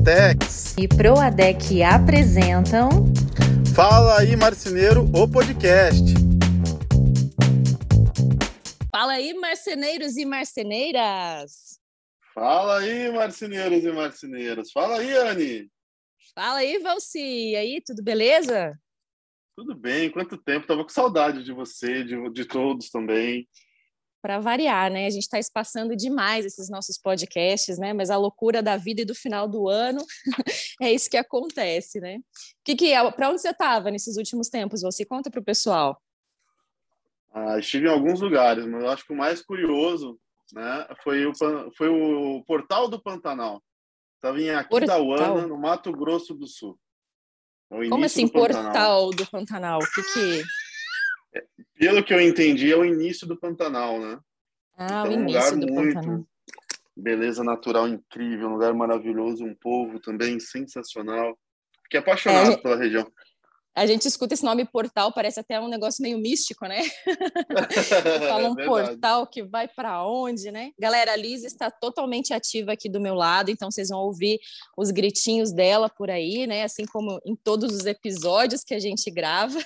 Proatex e Proadec apresentam Fala aí Marceneiro, o podcast. Fala aí marceneiros e marceneiras. Fala aí marceneiros e marceneiras. Fala aí, Anne. Fala aí, Valci. E aí, tudo beleza? Tudo bem, quanto tempo? Tava com saudade de você, de, de todos também para variar, né? A gente está espaçando demais esses nossos podcasts, né? Mas a loucura da vida e do final do ano é isso que acontece, né? Que que é? Para onde você estava nesses últimos tempos? Você conta para o pessoal. Ah, estive em alguns lugares, mas eu acho que o mais curioso, né, foi o foi o Portal do Pantanal. Estava em Aquidauana, no Mato Grosso do Sul. É Como assim, do Portal do Pantanal? O que que pelo que eu entendi, é o início do Pantanal, né? Ah, então, o início um lugar do muito Pantanal. beleza natural incrível, um lugar maravilhoso, um povo também sensacional. Fiquei apaixonado é, pela região. A gente escuta esse nome portal, parece até um negócio meio místico, né? Fala um é portal que vai para onde, né? Galera, a Liz está totalmente ativa aqui do meu lado, então vocês vão ouvir os gritinhos dela por aí, né? Assim como em todos os episódios que a gente grava.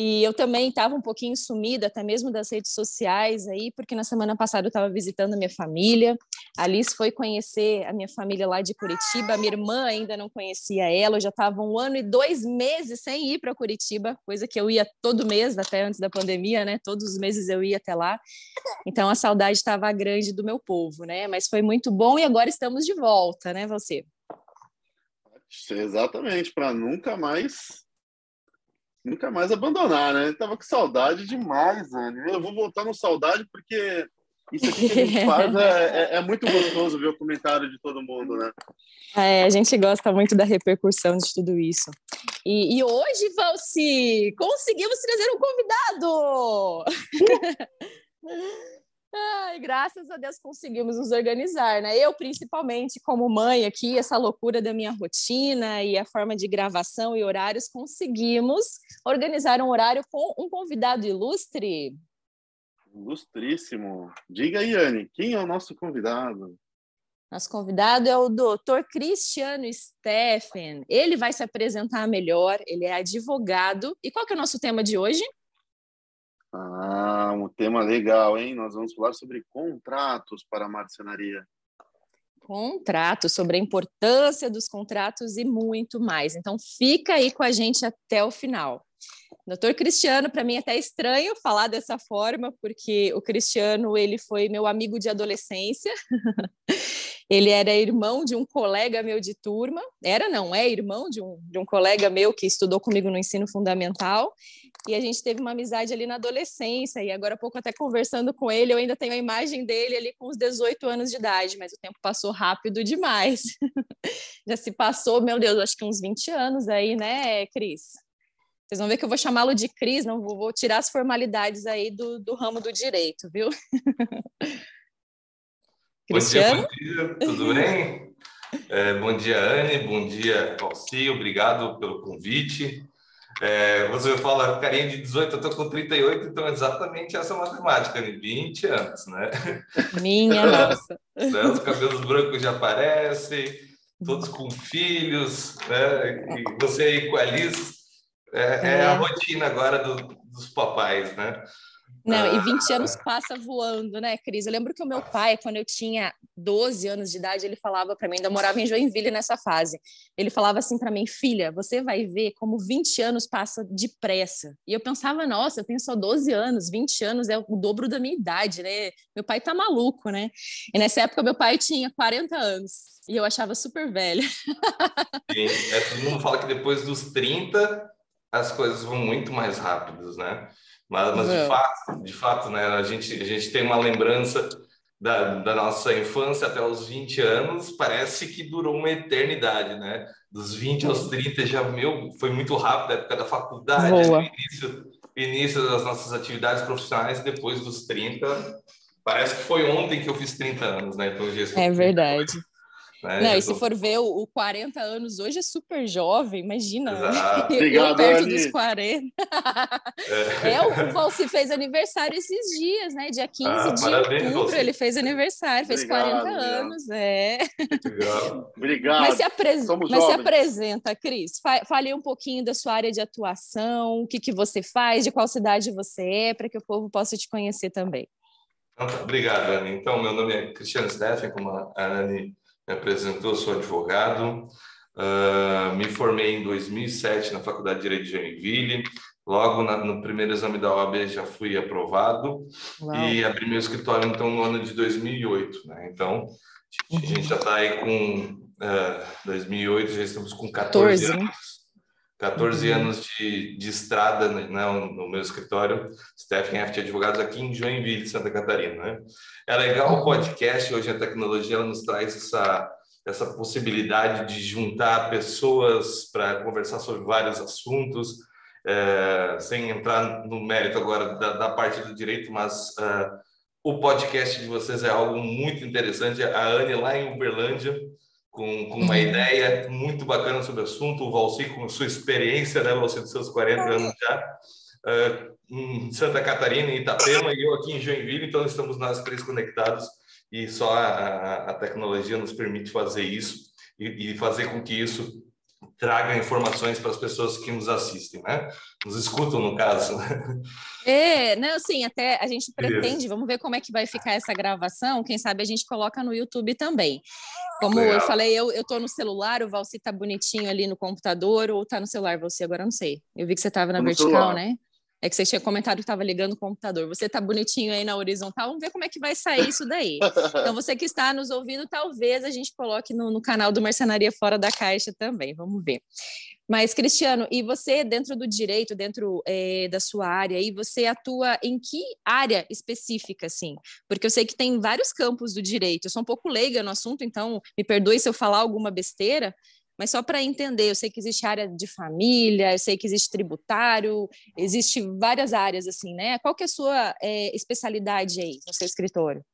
E eu também estava um pouquinho sumida, até mesmo das redes sociais aí, porque na semana passada eu estava visitando a minha família. A Alice foi conhecer a minha família lá de Curitiba. A minha irmã ainda não conhecia ela. Eu já estava um ano e dois meses sem ir para Curitiba, coisa que eu ia todo mês, até antes da pandemia, né? Todos os meses eu ia até lá. Então a saudade estava grande do meu povo, né? Mas foi muito bom e agora estamos de volta, né, você? Exatamente, para nunca mais nunca mais abandonar, né? Tava com saudade demais, Anne. Eu vou voltar no saudade porque isso aqui que a gente faz é, é, é, muito gostoso ver o comentário de todo mundo, né? É, a gente gosta muito da repercussão de tudo isso. E, e hoje, Valci, conseguimos trazer um convidado! Ai, graças a Deus conseguimos nos organizar, né? Eu, principalmente, como mãe aqui, essa loucura da minha rotina e a forma de gravação e horários, conseguimos organizar um horário com um convidado ilustre. Ilustríssimo. Diga aí, Anne, quem é o nosso convidado? Nosso convidado é o doutor Cristiano Steffen. Ele vai se apresentar melhor, ele é advogado. E qual que é o nosso tema de hoje? Ah, um tema legal, hein? Nós vamos falar sobre contratos para a marcenaria. Contratos, sobre a importância dos contratos e muito mais. Então, fica aí com a gente até o final. Doutor Cristiano, para mim é até estranho falar dessa forma, porque o Cristiano ele foi meu amigo de adolescência. ele era irmão de um colega meu de turma. Era, não, é irmão de um, de um colega meu que estudou comigo no ensino fundamental. E a gente teve uma amizade ali na adolescência. E agora há pouco, até conversando com ele, eu ainda tenho a imagem dele ali com os 18 anos de idade, mas o tempo passou rápido demais. Já se passou, meu Deus, acho que uns 20 anos aí, né, Cris? Vocês vão ver que eu vou chamá-lo de Cris, não vou, vou, tirar as formalidades aí do, do ramo do direito, viu? bom dia, bom dia, tudo bem? É, bom dia, Anne, bom dia, Valci, obrigado pelo convite. É, você fala, carinha de 18, eu estou com 38, então é exatamente essa matemática, né? 20 anos, né? Minha nossa. Né? Os cabelos brancos já aparecem, todos com filhos, né? E você aí com a Alice, é, é. é a rotina agora do, dos papais, né? Não, e 20 anos passa voando, né, Cris? Eu lembro que o meu pai, quando eu tinha 12 anos de idade, ele falava para mim, ainda morava em Joinville nessa fase. Ele falava assim para mim, filha, você vai ver como 20 anos passa depressa. E eu pensava, nossa, eu tenho só 12 anos, 20 anos é o dobro da minha idade, né? Meu pai tá maluco, né? E nessa época meu pai tinha 40 anos. E eu achava super velha. Sim, é, todo mundo fala que depois dos 30 as coisas vão muito mais rápidas, né? Mas, mas de fato, de fato, né? A gente, a gente tem uma lembrança da, da nossa infância até os 20 anos, parece que durou uma eternidade, né? Dos 20 aos 30 já, meu, foi muito rápido, a época da faculdade, o início, início das nossas atividades profissionais, depois dos 30, parece que foi ontem que eu fiz 30 anos, né? Então, é verdade. Né? Não, e se for ver, o, o 40 anos hoje é super jovem, imagina. Exato. Obrigado, perto Anny. dos 40. É, é o, o Valci fez aniversário esses dias, né? Dia 15 ah, de outubro, Valci. ele fez aniversário, fez obrigado, 40 obrigado. anos. É. Obrigado. Mas se, apres... Mas se apresenta, Cris. Fale um pouquinho da sua área de atuação, o que, que você faz, de qual cidade você é, para que o povo possa te conhecer também. Obrigado, Anne. Então, meu nome é Cristiano Steffen, como a Anne me apresentou, sou advogado. Uh, me formei em 2007 na Faculdade de Direito de Joinville. Logo na, no primeiro exame da OAB já fui aprovado Uau. e abri meu escritório então no ano de 2008. Né? Então a gente já está aí com uh, 2008, já estamos com 14, 14 anos. 14 uhum. anos de, de estrada né, no meu escritório, Stephen F. Advogados, aqui em Joinville, Santa Catarina. Né? É legal o podcast, hoje a tecnologia nos traz essa, essa possibilidade de juntar pessoas para conversar sobre vários assuntos, é, sem entrar no mérito agora da, da parte do direito, mas uh, o podcast de vocês é algo muito interessante. A Anne lá em Uberlândia, com, com uma uhum. ideia muito bacana sobre o assunto, o Valci com sua experiência, né, Valci, dos seus 40 anos já, uh, em Santa Catarina, em Itapema, e eu aqui em Joinville, então estamos nós três conectados e só a, a tecnologia nos permite fazer isso e, e fazer com que isso traga informações para as pessoas que nos assistem, né? Nos escutam, no caso. É, não, assim, até a gente pretende, vamos ver como é que vai ficar essa gravação, quem sabe a gente coloca no YouTube também. Como Legal. eu falei, eu, eu tô no celular, o Valci tá bonitinho ali no computador, ou tá no celular, você agora não sei. Eu vi que você tava na vertical, celular. né? É que você tinha comentado que estava ligando o computador. Você está bonitinho aí na horizontal, vamos ver como é que vai sair isso daí. Então, você que está nos ouvindo, talvez a gente coloque no, no canal do Marcenaria Fora da Caixa também, vamos ver. Mas, Cristiano, e você, dentro do direito, dentro é, da sua área, e você atua em que área específica, assim? Porque eu sei que tem vários campos do direito. Eu sou um pouco leiga no assunto, então me perdoe se eu falar alguma besteira, mas só para entender, eu sei que existe área de família, eu sei que existe tributário, existe várias áreas assim, né? Qual que é a sua é, especialidade aí no seu escritório?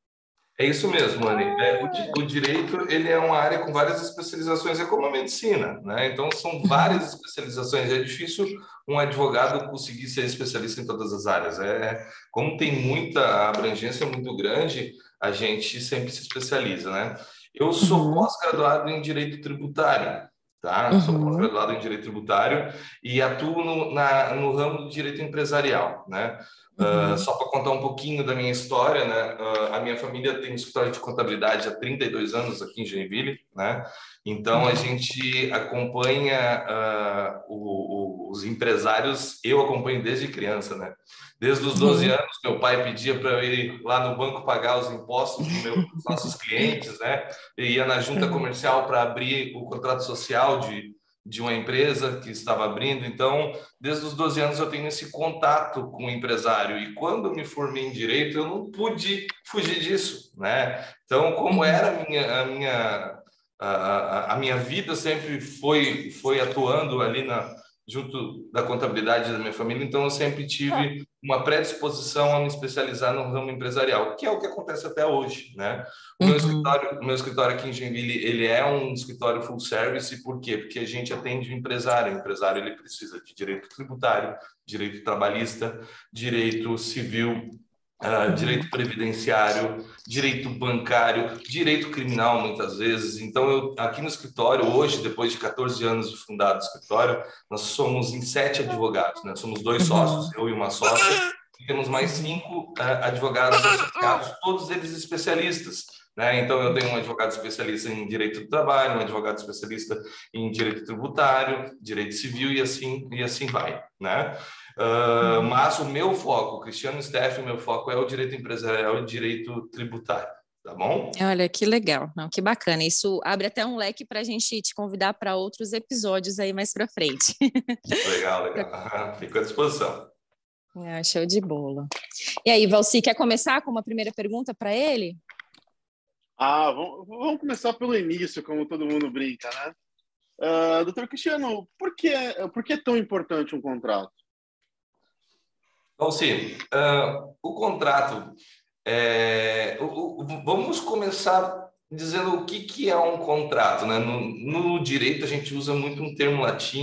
É isso mesmo, Anny. É, o, o, direito ele é uma área com várias especializações, é como a medicina, né? Então são várias especializações. É difícil um advogado conseguir ser especialista em todas as áreas. É como tem muita abrangência muito grande, a gente sempre se especializa, né? Eu sou uhum. pós-graduado em direito tributário tá? Uhum. Sou pós-graduado em Direito Tributário e atuo no, na, no ramo do direito empresarial, né? Uhum. Uh, só para contar um pouquinho da minha história, né? Uh, a minha família tem um escritório de contabilidade há 32 anos aqui em Joinville, né? Então uhum. a gente acompanha uh, o, o, os empresários, eu acompanho desde criança, né? Desde os 12 uhum. anos, meu pai pedia para eu ir lá no banco pagar os impostos dos meus nossos clientes, né? Eu ia na junta uhum. comercial para abrir o contrato social de, de uma empresa que estava abrindo. Então, desde os 12 anos eu tenho esse contato com o empresário. E quando eu me formei em direito, eu não pude fugir disso, né? Então, como uhum. era a minha, a minha, a, a minha vida sempre foi, foi atuando ali na junto da contabilidade da minha família, então eu sempre tive uma predisposição a me especializar no ramo empresarial, que é o que acontece até hoje, né? O, uhum. meu, escritório, meu escritório aqui em Joinville, ele é um escritório full service, por quê? Porque a gente atende o empresário, o empresário ele precisa de direito tributário, direito trabalhista, direito civil, Uh, direito previdenciário, direito bancário, direito criminal, muitas vezes. Então, eu, aqui no escritório, hoje, depois de 14 anos de fundado o escritório, nós somos em sete advogados, né? Somos dois uhum. sócios, eu e uma sócia, e temos mais cinco uh, advogados associados, todos eles especialistas. Né? Então, eu tenho um advogado especialista em direito do trabalho, um advogado especialista em direito tributário, direito civil e assim, e assim vai. Né? Uh, mas o meu foco, Cristiano Steff, o meu foco é o direito empresarial e direito tributário. Tá bom? Olha, que legal, não, que bacana. Isso abre até um leque para a gente te convidar para outros episódios aí mais para frente. Legal, legal. Fico à disposição. Ah, show de bola. E aí, Valci, quer começar com uma primeira pergunta para ele? Ah, vamos, vamos, começar pelo início, como todo mundo brinca, né? Uh, doutor Cristiano, por que, por que é tão importante um contrato? Então, sim, uh, o contrato, é, o, o, vamos começar dizendo o que, que é um contrato. Né? No, no direito, a gente usa muito um termo latim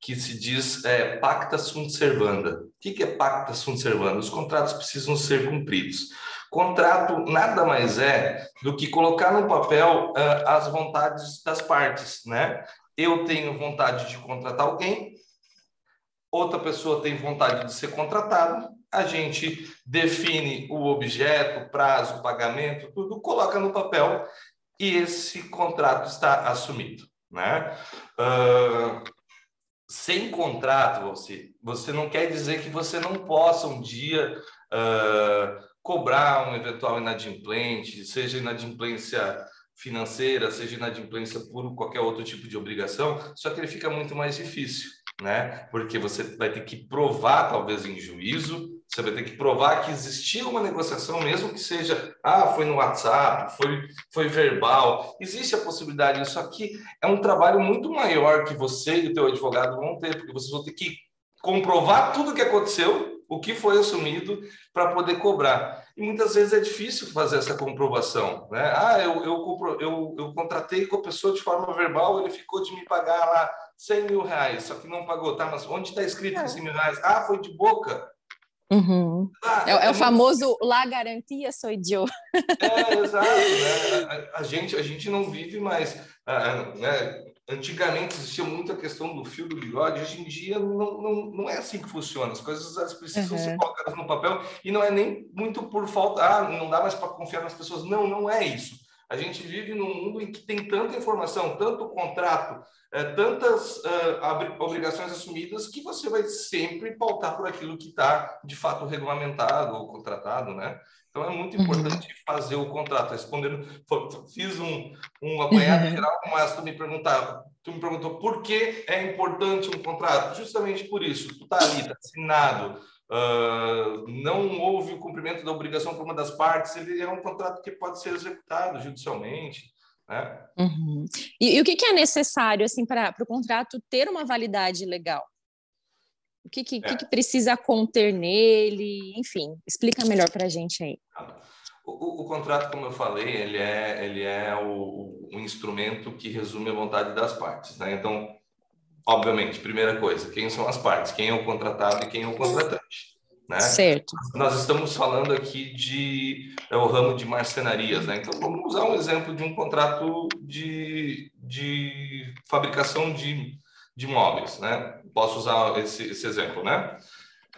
que se diz é, pacta sunt servanda. O que, que é pacta sunt servanda? Os contratos precisam ser cumpridos. Contrato nada mais é do que colocar no papel uh, as vontades das partes, né? Eu tenho vontade de contratar alguém, outra pessoa tem vontade de ser contratado, a gente define o objeto, prazo, pagamento, tudo, coloca no papel e esse contrato está assumido, né? Uh, sem contrato, você, você não quer dizer que você não possa um dia uh, cobrar um eventual inadimplente, seja inadimplência financeira, seja inadimplência por qualquer outro tipo de obrigação, só que ele fica muito mais difícil, né? Porque você vai ter que provar, talvez em juízo, você vai ter que provar que existiu uma negociação, mesmo que seja, ah, foi no WhatsApp, foi, foi verbal. Existe a possibilidade, só que é um trabalho muito maior que você e o teu advogado vão ter, porque vocês vão ter que comprovar tudo o que aconteceu o que foi assumido para poder cobrar. E muitas vezes é difícil fazer essa comprovação. Né? Ah, eu, eu, eu, eu contratei com a pessoa de forma verbal, ele ficou de me pagar lá 100 mil reais, só que não pagou. Tá, mas onde está escrito é. 100 mil reais? Ah, foi de boca. Uhum. Ah, é, é, o é famoso lá garantia sou eu. É, exato. Né? A, a, gente, a gente não vive mais. Uh, né? Antigamente existia muita questão do fio do bigode, hoje em dia não, não, não é assim que funciona. As coisas elas precisam uhum. ser colocadas no papel e não é nem muito por falta, ah, não dá mais para confiar nas pessoas. Não, não é isso. A gente vive num mundo em que tem tanta informação, tanto contrato, é, tantas uh, obrigações assumidas, que você vai sempre pautar por aquilo que está de fato regulamentado ou contratado, né? Então é muito importante uhum. fazer o contrato. Respondendo, fiz um, um apanhado uhum. geral, mas tu me perguntava, tu me perguntou por que é importante um contrato? Justamente por isso. Tu está ali, está assinado, uh, não houve o cumprimento da obrigação por uma das partes, ele é um contrato que pode ser executado judicialmente. Né? Uhum. E, e, o que, que é necessário assim para o contrato ter uma validade legal? O que, que, é. que, precisa conter nele? Enfim, explica melhor para a gente aí. O, o, contrato, como eu falei, ele é, ele é o, o, instrumento que resume a vontade das partes. Né? Então, obviamente, primeira coisa, quem são as partes? Quem é o contratado e quem é o contratante? Né? Certo. Nós estamos falando aqui de é o ramo de marcenarias, né? Então vamos usar um exemplo de um contrato de, de fabricação de de móveis, né? Posso usar esse, esse exemplo, né?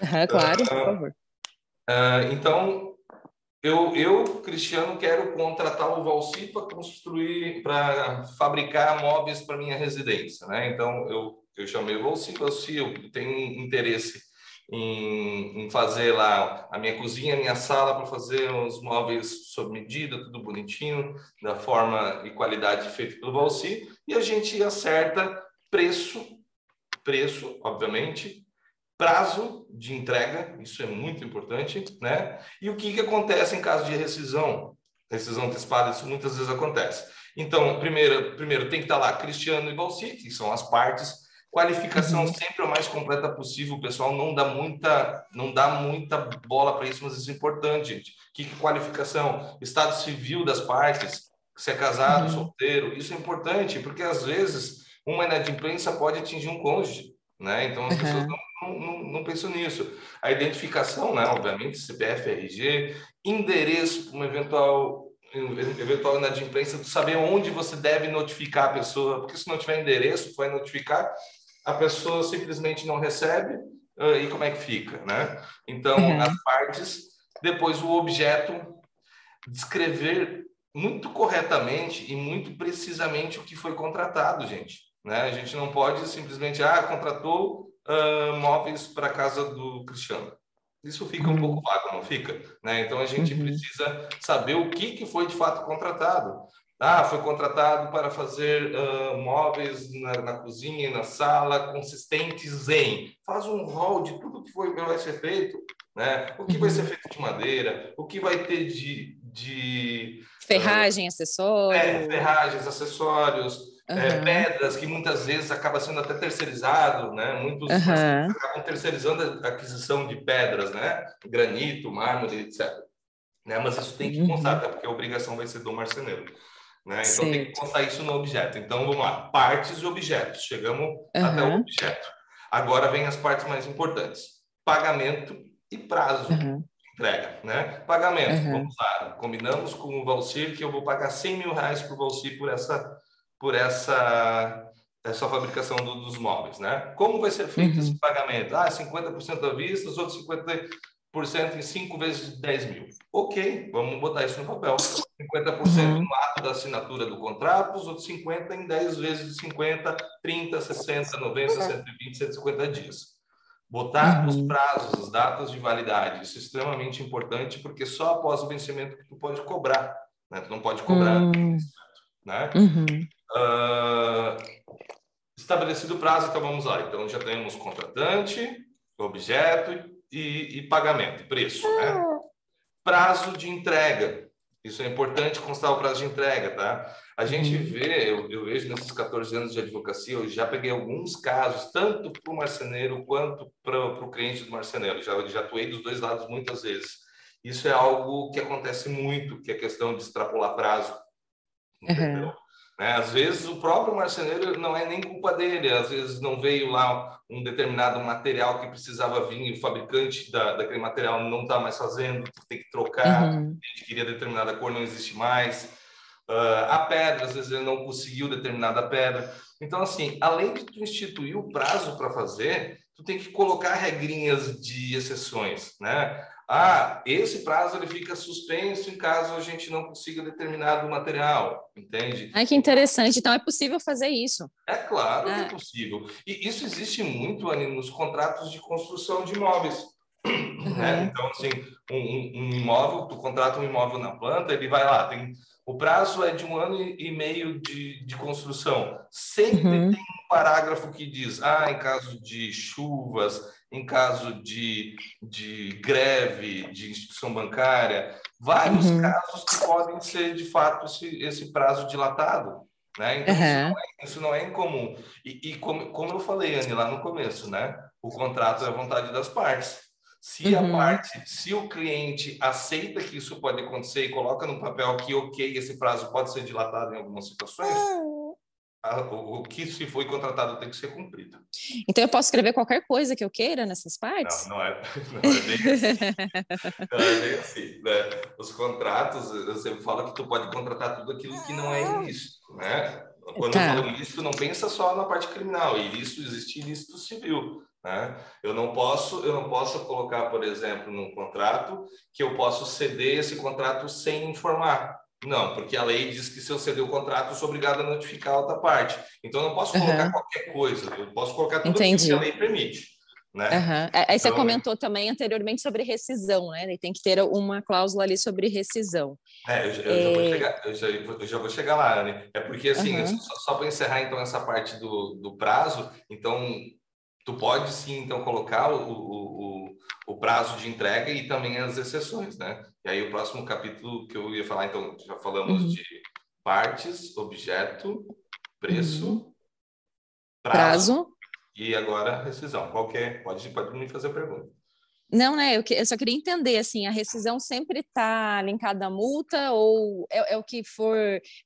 Uhum, claro, uh, por favor. Uh, então, eu, eu, Cristiano, quero contratar o Valci para construir, para fabricar móveis para minha residência, né? Então, eu, eu chamei o Valci, Valci, eu tenho interesse em, em, fazer lá a minha cozinha, a minha sala para fazer os móveis sob medida, tudo bonitinho, da forma e qualidade feita pelo Valci, e a gente acerta preço, preço, obviamente, prazo de entrega, isso é muito importante, né? E o que, que acontece em caso de rescisão? Rescisão antecipada, isso muitas vezes acontece. Então, primeiro, primeiro tem que estar lá Cristiano e Balsi, que são as partes. Qualificação uhum. sempre o mais completa possível. O pessoal não dá muita, não dá muita bola para isso, mas isso é importante, gente. O que, que é qualificação? Estado civil das partes, se é casado, uhum. solteiro, isso é importante, porque às vezes uma inadimplência pode atingir um cônjuge, né? Então as uhum. pessoas não, não, não, pensam nisso. A identificação, né? Obviamente, CPF, RG, endereço para uma eventual eventual inadimplência, tu saber onde você deve notificar a pessoa, porque se não tiver endereço, vai notificar, a pessoa simplesmente não recebe, uh, e como é que fica, né? Então, uhum. as partes, depois o objeto, descrever muito corretamente e muito precisamente o que foi contratado, gente. Né? A gente não pode simplesmente, ah, contratou uh, móveis para a casa do Cristiano. Isso fica um uhum. pouco vago, não fica? Né? Então a gente uhum. precisa saber o que, que foi de fato contratado. Ah, foi contratado para fazer uh, móveis na, na, cozinha e na sala consistentes em. Faz um rol de tudo que foi, vai ser feito. Né? O que uhum. vai ser feito de madeira, o que vai ter de. de Ferragem, uh, acessórios. É, ferragens, acessórios uhum. é, pedras, que muitas vezes acaba sendo até terceirizado, né? Muitos uhum. acabam terceirizando a aquisição de pedras, né? Granito, mármore, etc. Né? Mas isso tem que constar, uhum. porque a obrigação vai ser do marceneiro. Né? Então certo. tem que constar isso no objeto. Então vamos lá, partes e objetos. Chegamos uhum. até o objeto. Agora vem as partes mais importantes: pagamento e prazo. Uhum. de Entrega, né? Pagamento, uhum. vamos lá. Combinamos com o Valcir que eu vou pagar 100 mil reais para o Valcir por essa, por essa essa fabricação do, dos móveis, né? Como vai ser feito uhum. esse pagamento? Ah, 50% à vista, os outros 50% em 5 vezes 10 mil. Ok, vamos botar isso no papel. 50% uhum. no ato da assinatura do contrato, os outros 50% em 10 vezes 50, 30, 60, 90, 120, 150 dias. Botar uhum. os prazos, as datas de validade, isso é extremamente importante, porque só após o vencimento que tu pode cobrar. Né? Tu não pode cobrar. Uhum. Uh, Estabelecido o prazo, então vamos lá. Então já temos contratante, objeto e, e pagamento, preço, né? Prazo de entrega. Isso é importante constar o prazo de entrega, tá? A gente uhum. vê, eu, eu vejo nesses 14 anos de advocacia, eu já peguei alguns casos, tanto para o marceneiro quanto para o cliente do marceneiro. Já, já atuei dos dois lados muitas vezes. Isso é algo que acontece muito, que é a questão de extrapolar prazo. Uhum. Né? Às vezes o próprio marceneiro não é nem culpa dele, às vezes não veio lá um determinado material que precisava vir, o fabricante da, daquele material não está mais fazendo, tem que trocar, uhum. a gente queria determinada cor, não existe mais. Uh, a pedra, às vezes ele não conseguiu determinada pedra. Então, assim, além de tu instituir o prazo para fazer, tu tem que colocar regrinhas de exceções, né? Ah, esse prazo ele fica suspenso em caso a gente não consiga determinado material, entende? Ai, que interessante. Então é possível fazer isso. É claro ah. que é ah. possível. E isso existe muito, Anny, nos contratos de construção de imóveis. Uhum. Né? Então, assim, um, um, imóvel, tu contrata um imóvel na planta, ele vai lá, tem o prazo é de um ano e meio de, de construção. Sempre uhum. tem um parágrafo que diz, ah, em caso de chuvas, em caso de, de greve de instituição bancária, vários uhum. casos que podem ser, de fato, esse, esse prazo dilatado. Né? Então, uhum. isso, não é, isso, não é, incomum. E, e como, como eu falei, Anne, lá no começo, né? o contrato é a vontade das partes. Se uhum. a parte, se o cliente aceita que isso pode acontecer e coloca no papel que, ok, esse prazo pode ser dilatado em algumas situações, o, que se foi contratado tem que ser cumprido. Então eu posso escrever qualquer coisa que eu queira nessas partes? Não, não é, não é bem assim. não é bem assim né? Os contratos, eu sempre falo que tu pode contratar tudo aquilo que não é ilícito, né? Quando tá. eu falo ilícito, não pensa só na parte criminal. Ilícito existe ilícito civil. Né? Eu não posso, eu não posso colocar, por exemplo, num contrato que eu posso ceder esse contrato sem informar. Não, porque a lei diz que se eu ceder o contrato, eu sou obrigado a notificar a outra parte. Então, eu não posso colocar uhum. qualquer coisa, eu posso colocar tudo que a lei permite. Né? Uhum. Aí você então, comentou também anteriormente sobre rescisão, né? Tem que ter uma cláusula ali sobre rescisão. É, eu, eu, é... Já, vou chegar, eu, já, eu já vou chegar lá, Anne. É porque, assim, uhum. só, só para encerrar, então, essa parte do, do prazo, então, tu pode, sim, então, colocar o, o, o prazo de entrega e também as exceções, né? E aí o próximo capítulo que eu ia falar, então, já falamos uhum. de partes, objeto, preço, uhum. prazo, prazo, e agora rescisão. Qualquer, pode, pode me fazer a pergunta. Não, né? Eu, que, eu, só queria entender, assim, a rescisão sempre está linkada à multa ou é, é, o que for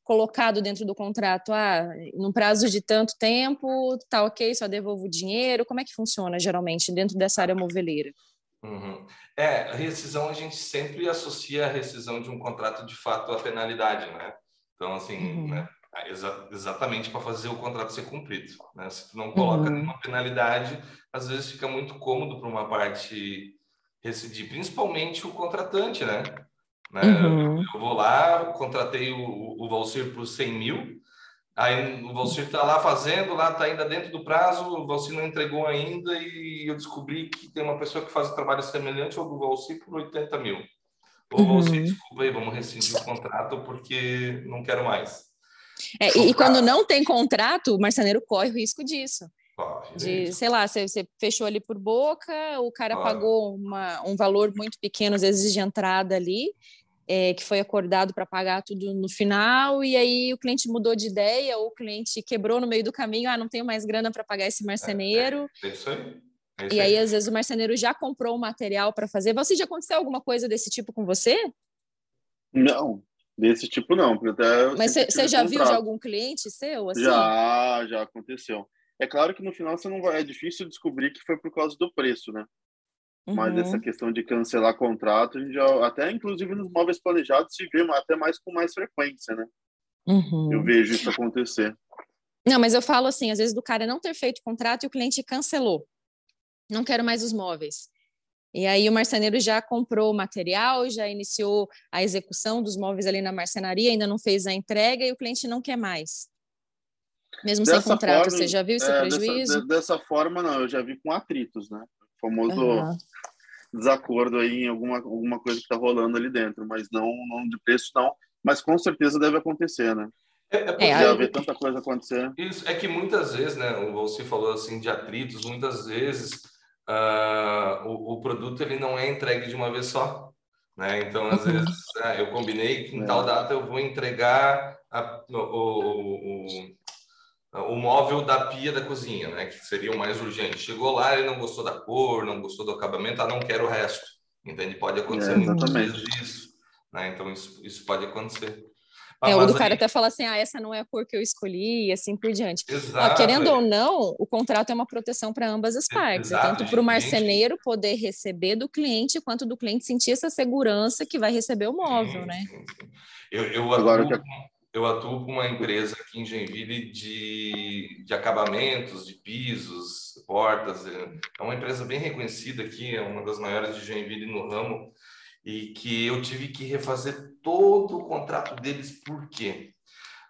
colocado dentro do contrato? Ah, no prazo de tanto tempo, tá ok, só devolvo o dinheiro. Como é que funciona, geralmente, dentro dessa área moveleira? Uhum. É, a rescisão a gente sempre associa a rescisão de um contrato de fato à penalidade, né? Então, assim, uhum. né? Exa exatamente para fazer o contrato ser cumprido. Né? Se tu não coloca uhum. nenhuma penalidade, às vezes fica muito cômodo para uma parte rescindir, principalmente o contratante, né? né? Uhum. Eu, vou lá, contratei o, o Valcir por 100 mil, Aí o Valcir está lá fazendo, lá está ainda dentro do prazo, o Valcir não entregou ainda e eu descobri que tem uma pessoa que faz um trabalho semelhante ao do Valcir por 80 mil. Ô, uhum. Valcir, desculpa aí, vamos rescindir o contrato porque não quero mais. É, e, e quando não tem contrato, o marceneiro corre o risco disso. de, sei lá, você, você, fechou ali por boca, o cara pagou uma, um valor muito pequeno, às vezes de entrada ali, é, que foi acordado para pagar tudo no final, e aí o cliente mudou de ideia, ou o cliente quebrou no meio do caminho, ah, não tenho mais grana para pagar esse marceneiro. É, é, é isso aí. É isso e aí, aí, às vezes, o marceneiro já comprou o material para fazer. Você já aconteceu alguma coisa desse tipo com você? Não, Desse tipo não, porque até Mas você já viu de algum cliente seu assim? Já, já aconteceu. É claro que no final você não vai, é difícil descobrir que foi por causa do preço, né? Uhum. Mas essa questão de cancelar contrato, a gente já, até inclusive nos móveis planejados se vê até mais com mais frequência, né? Uhum. Eu vejo isso acontecer. Não, mas eu falo assim, às vezes do cara não ter feito contrato e o cliente cancelou. Não quero mais os móveis. E aí o marceneiro já comprou o material, já iniciou a execução dos móveis ali na marcenaria, ainda não fez a entrega e o cliente não quer mais. Mesmo dessa sem contrato, forma, você já viu esse é, prejuízo? Dessa, dessa, forma, não, eu já vi com atritos, né? O famoso uhum. Desacordo aí em alguma, alguma coisa que está rolando ali dentro, mas não, não de preço, não. Mas com certeza deve acontecer, né? É, é porque é, ver tanta coisa acontecer. Isso, é que muitas vezes, né, você falou assim de atritos, muitas vezes uh, o, o, produto ele não é entregue de uma vez só. Né? Então, às uhum. vezes, uh, eu combinei que em é. tal data eu vou entregar a, o, o, o, móvel da pia da cozinha, né? que seria o mais urgente. Chegou lá, ele não gostou da cor, não gostou do acabamento, ah, não quero o resto. Entende? Pode acontecer é, muitas vezes isso. Né? Então, isso, isso pode acontecer. É, o do cara até fala assim, ah, essa não é a cor que eu escolhi, e assim por diante. Exato, querendo é. ou não, o contrato é uma proteção para ambas as partes, Exato, tanto para o marceneiro poder receber do cliente, quanto do cliente sentir essa segurança que vai receber o móvel, sim, né? Sim, sim. Eu, eu, atuo, eu atuo com uma empresa aqui em Joinville de, de acabamentos, de pisos, portas, é uma empresa bem reconhecida aqui, é uma das maiores de Joinville no ramo, e que eu tive que refazer todo o contrato deles, por quê?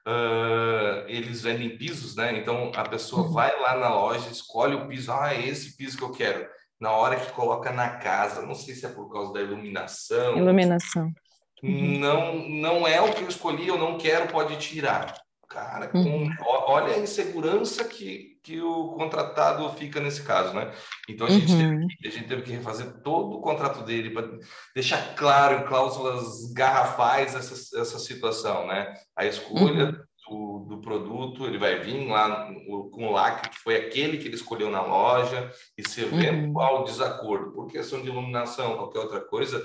Uh, eles vendem pisos, né? Então a pessoa uhum. vai lá na loja, escolhe o piso, ah, é esse piso que eu quero. Na hora que coloca na casa, não sei se é por causa da iluminação. Iluminação. Uhum. Não, não é o que eu escolhi, eu não quero, pode tirar. Cara, com, uhum. olha a insegurança que, que o contratado fica nesse caso, né? Então a gente, uhum. teve, a gente teve que refazer todo o contrato dele para deixar claro em cláusulas garrafais essa, essa situação, né? A escolha uhum. do, do produto, ele vai vir lá com o lacre que foi aquele que ele escolheu na loja, e se eventual desacordo por questão de iluminação, qualquer outra coisa,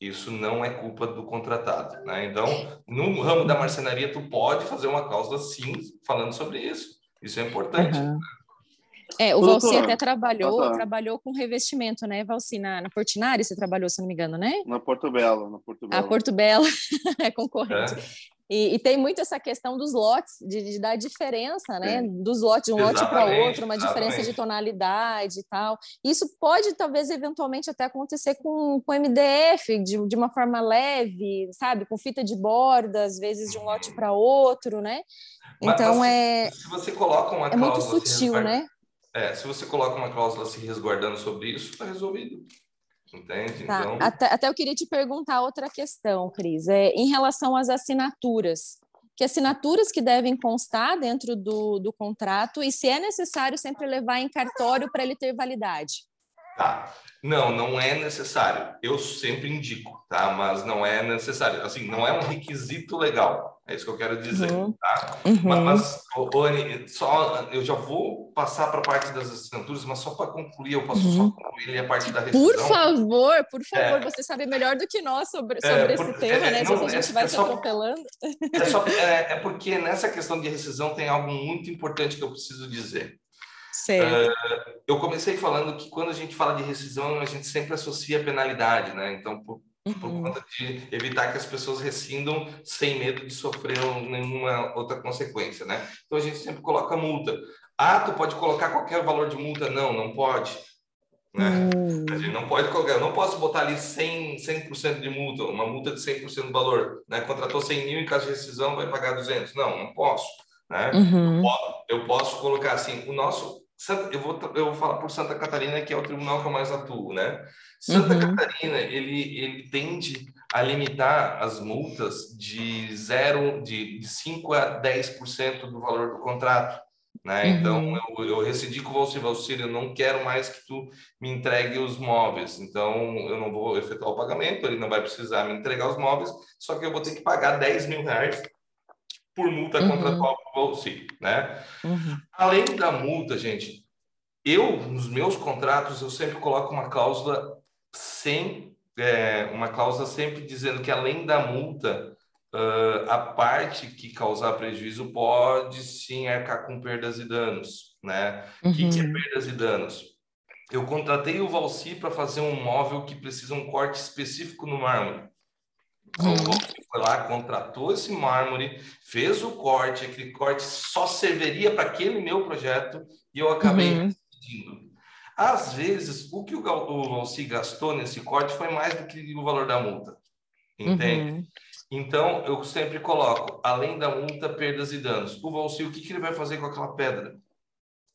isso não é culpa do contratado, né? Então, no ramo da marcenaria, tu pode fazer uma cláusula sim falando sobre isso. Isso é importante. Uhum. É, o Valci até trabalhou, tá. trabalhou com revestimento, né, Valci? Na, na Portinari você trabalhou, se não me engano, né? Na Porto Belo, na Porto Belo. A Porto Belo é concorrente. É. E, e, tem muito essa questão dos lotes, de, de dar diferença, né? Sim. Dos lotes, de um exatamente, lote para outro, uma exatamente. diferença de tonalidade e tal. Isso pode, talvez, eventualmente até acontecer com, com MDF, de, de uma forma leve, sabe? Com fita de borda, às vezes de um lote para outro, né? Então, Mas, é. Se você coloca uma É muito sutil, né? É, se você coloca uma cláusula se resguardando sobre isso, está resolvido. Entende? Tá. Então... Até, até eu queria te perguntar outra questão, Cris, é, em relação às assinaturas. Que assinaturas que devem constar dentro do, do contrato e se é necessário sempre levar em cartório para ele ter validade? Tá. Não, não é necessário. Eu sempre indico, tá? Mas não é necessário. Assim, não é um requisito legal. É isso que eu quero dizer, uhum. tá? Uhum. Mas, Anne, só eu já vou passar para a parte das assinaturas, mas só para concluir, eu posso uhum. só concluir a parte da rescisão. Por favor, por favor, é. você sabe melhor do que nós sobre, é, sobre é, esse tema, é, né? Não, a gente vai é se atropelando. É, só, é, é porque nessa questão de rescisão tem algo muito importante que eu preciso dizer. Uh, eu comecei falando que quando a gente fala de rescisão, a gente sempre associa penalidade, né? Então, por, uhum. por conta de evitar que as pessoas rescindam sem medo de sofrer nenhuma outra consequência, né? Então, a gente sempre coloca multa. Ah, tu pode colocar qualquer valor de multa? Não, não pode. Né? Uhum. A gente não pode colocar, eu não posso botar ali 100%, 100 de multa, uma multa de 100% do valor. Né? Contratou 100 mil, em caso de rescisão vai pagar 200. Não, não posso. Né? Uhum. Eu, posso, eu posso colocar assim, o nosso eu vou, eu vou falar por Santa Catarina, que é o tribunal que eu mais atuo, né? Santa uhum. Catarina, ele, ele tende a limitar as multas de zero, de, de 5 a 10% do valor do contrato, né? Uhum. Então, eu, eu rescindi com você, Valcir, eu não quero mais que tu me entregue os móveis, então eu não vou efetuar o pagamento, ele não vai precisar me entregar os móveis, só que eu vou ter que pagar 10 mil reais por multa uhum. contratual para você, né? Uhum. Além da multa, gente, eu nos meus contratos eu sempre coloco uma cláusula sem é, uma cláusula sempre dizendo que além da multa uh, a parte que causar prejuízo pode sim arcar com perdas e danos, né? O uhum. que, que é uhum. perdas e danos? Eu contratei o Valci para fazer um móvel que precisa um corte específico no mármore. Então, uhum. foi lá, contratou esse mármore, fez o corte, aquele corte só serviria para aquele meu projeto e eu acabei uhum. Às vezes, o que o Valci gastou nesse corte foi mais do que o valor da multa. Entende? Uhum. Então, eu sempre coloco, além da multa, perdas e danos. O Valci, o que, que ele vai fazer com aquela pedra?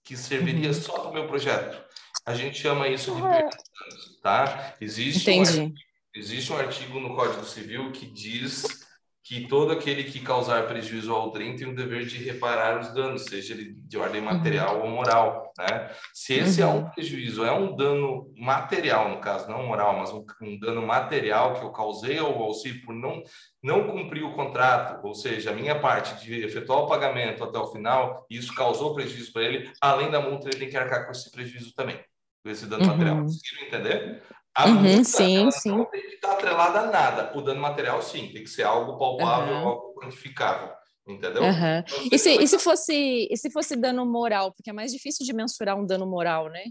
Que serviria uhum. só para o meu projeto. A gente chama isso de perdas e danos, tá? Existe Entendi. Um Existe um artigo no Código Civil que diz que todo aquele que causar prejuízo ao trem tem o dever de reparar os danos, seja ele de ordem uhum. material uhum. ou moral, né? Se esse uhum. é um uhum. prejuízo, é um dano material, no caso, não moral, mas um, um dano material que eu causei ao auxílio por não, não cumprir o contrato, ou seja, a minha parte de efetuar o pagamento até o final, e isso causou prejuízo para ele, além da multa, ele tem que arcar com esse prejuízo também, com esse dano uhum. material. Conseguiram entender? A uhum, sim, sim. não tem que estar atrelada a nada. O dano material, sim, tem que ser algo palpável, uhum. algo quantificável. Entendeu? Uhum. Então, e, se, e, se fosse, e se fosse dano moral? Porque é mais difícil de mensurar um dano moral, né?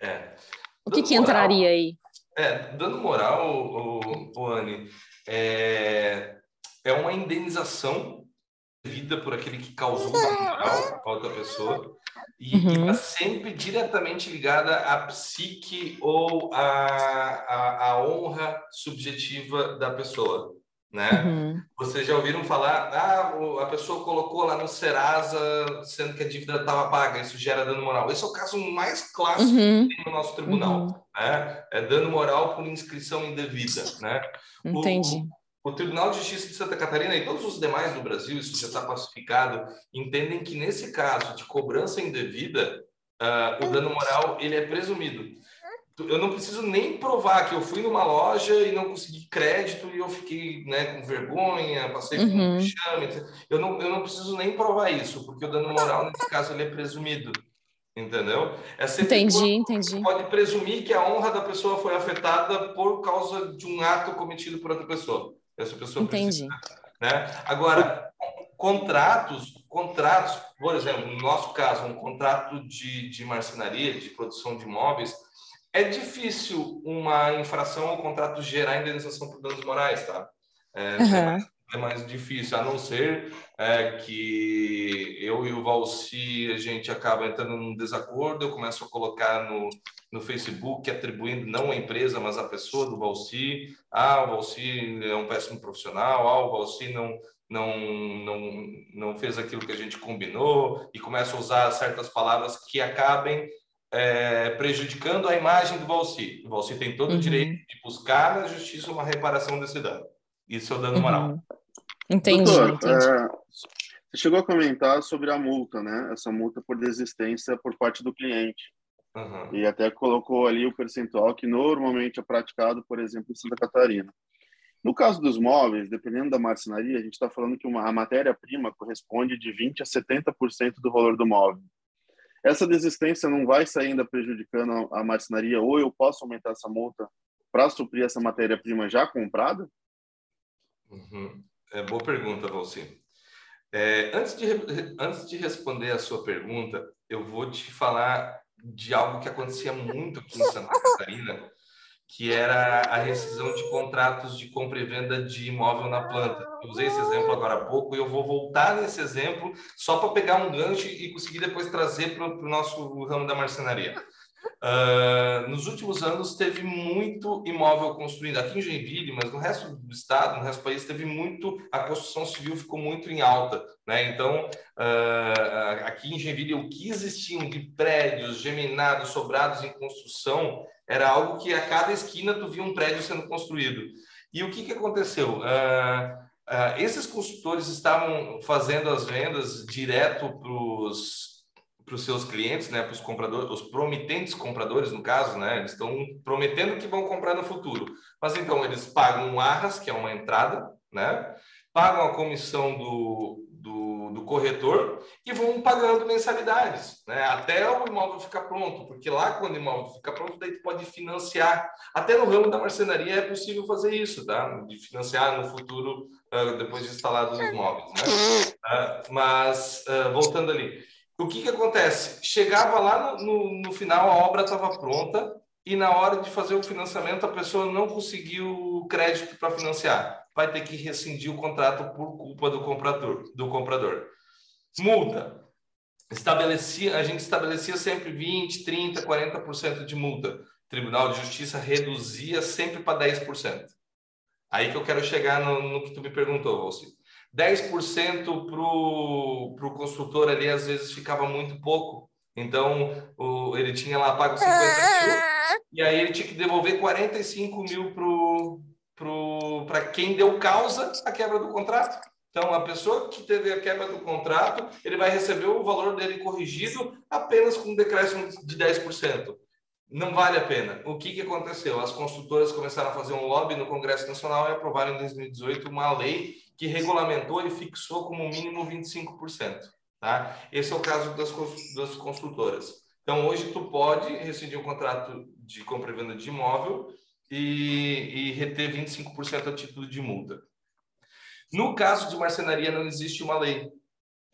É. O que, que moral, entraria aí? É, dano moral, o, o, o Anne, é, é uma indenização vida por aquele que causou dano moral a outra pessoa e uhum. está sempre diretamente ligada à psique ou à, à, à honra subjetiva da pessoa. Né? Uhum. Vocês já ouviram falar, ah, a pessoa colocou lá no Serasa, sendo que a dívida estava paga, isso gera dano moral. Esse é o caso mais clássico uhum. no nosso tribunal. Uhum. Né? É dano moral por inscrição indevida. Né? Entendi. O, o Tribunal de Justiça de Santa Catarina e todos os demais do Brasil, isso já está pacificado, entendem que nesse caso de cobrança indevida, uh, o dano moral ele é presumido. Eu não preciso nem provar que eu fui numa loja e não consegui crédito e eu fiquei né, com vergonha, passei por um chame. Uhum. Eu não, eu não preciso nem provar isso, porque o dano moral, nesse caso, ele é presumido. Entendeu? É entendi, entendi. Pode presumir que a honra da pessoa foi afetada por causa de um ato cometido por outra pessoa. Essa pessoa Entendi. Precisa, né? Agora, contratos, contratos, por exemplo, no nosso caso, um contrato de, de marcenaria, de produção de imóveis, é difícil uma infração ou contrato gerar indenização por danos morais, tá? É, uhum. é, mais, é, mais, difícil, a não ser é, que eu e o Valci, a gente acaba entrando num desacordo, eu começo a colocar no, no Facebook atribuindo não a empresa, mas a pessoa do Valci. Ah, o Valci é um péssimo profissional. Ah, o Valci não, não, não, não fez aquilo que a gente combinou e começa a usar certas palavras que acabem é, prejudicando a imagem do Valci. O Valci tem todo uhum. o direito de buscar na justiça uma reparação desse dano. Isso é o dano moral. Uhum. Entendi, Doutor, entendi. É, você chegou a comentar sobre a multa, né? Essa multa por desistência por parte do cliente. Uhum. E até colocou ali o percentual que normalmente é praticado, por exemplo, em Santa Catarina. No caso dos móveis, dependendo da marcenaria, a gente está falando que uma, a matéria-prima corresponde de 20% a 70% do valor do móvel. Essa desistência não vai sair ainda prejudicando a marcenaria ou eu posso aumentar essa multa para suprir essa matéria-prima já comprada? Uhum. É boa pergunta, Valci. É, antes, de, antes de responder a sua pergunta, eu vou te falar de algo que acontecia muito aqui em Santa Catarina, que era a rescisão de contratos de compra e venda de imóvel na planta. Eu usei esse exemplo agora há pouco e eu vou voltar nesse exemplo só para pegar um gancho e conseguir depois trazer para o nosso ramo da marcenaria. Uh, nos últimos anos teve muito imóvel construído aqui em Joinville, mas no resto do estado, no resto do país, teve muito, a construção civil ficou muito em alta, né? Então, uh, aqui em Joinville, o que existiam de prédios geminados, sobrados em construção, era algo que a cada esquina tu via um prédio sendo construído. E o que, que aconteceu? Uh, esses construtores estavam fazendo as vendas direto para os para os seus clientes, né, para os compradores, os prometentes compradores, no caso, né, eles estão prometendo que vão comprar no futuro. Mas então eles pagam um arras, que é uma entrada, né, pagam a comissão do, do, do, corretor e vão pagando mensalidades, né? Até o imóvel ficar pronto, porque lá quando o imóvel fica pronto, daí tu pode financiar. Até no ramo da marcenaria é possível fazer isso, tá? De financiar no futuro, uh, depois de instalados os móveis, né? Uh, mas, uh, voltando ali, o que que acontece? Chegava lá no, no, no final, a obra estava pronta e na hora de fazer o financiamento a pessoa não conseguiu crédito para financiar vai ter que rescindir o contrato por culpa do comprador. Do comprador. Multa. Estabelecia, a gente estabelecia sempre 20, 30, 40% de multa. O Tribunal de Justiça reduzia sempre para 10%. Aí que eu quero chegar no, no que tu me perguntou, Valci. 10% para o construtor ali, às vezes, ficava muito pouco. Então, o, ele tinha lá pago 50 mil, e aí ele tinha que devolver 45 mil para quem deu causa à quebra do contrato. Então, a pessoa que teve a quebra do contrato, ele vai receber o valor dele corrigido apenas com um decréscimo de 10%. Não vale a pena. O que, que aconteceu? As construtoras começaram a fazer um lobby no Congresso Nacional e aprovaram em 2018 uma lei que regulamentou e fixou como mínimo 25%. Tá? Esse é o caso das, das construtoras. Então, hoje, tu pode rescindir um contrato de compra e venda de imóvel e, e reter 25% a título de multa. No caso de marcenaria, não existe uma lei.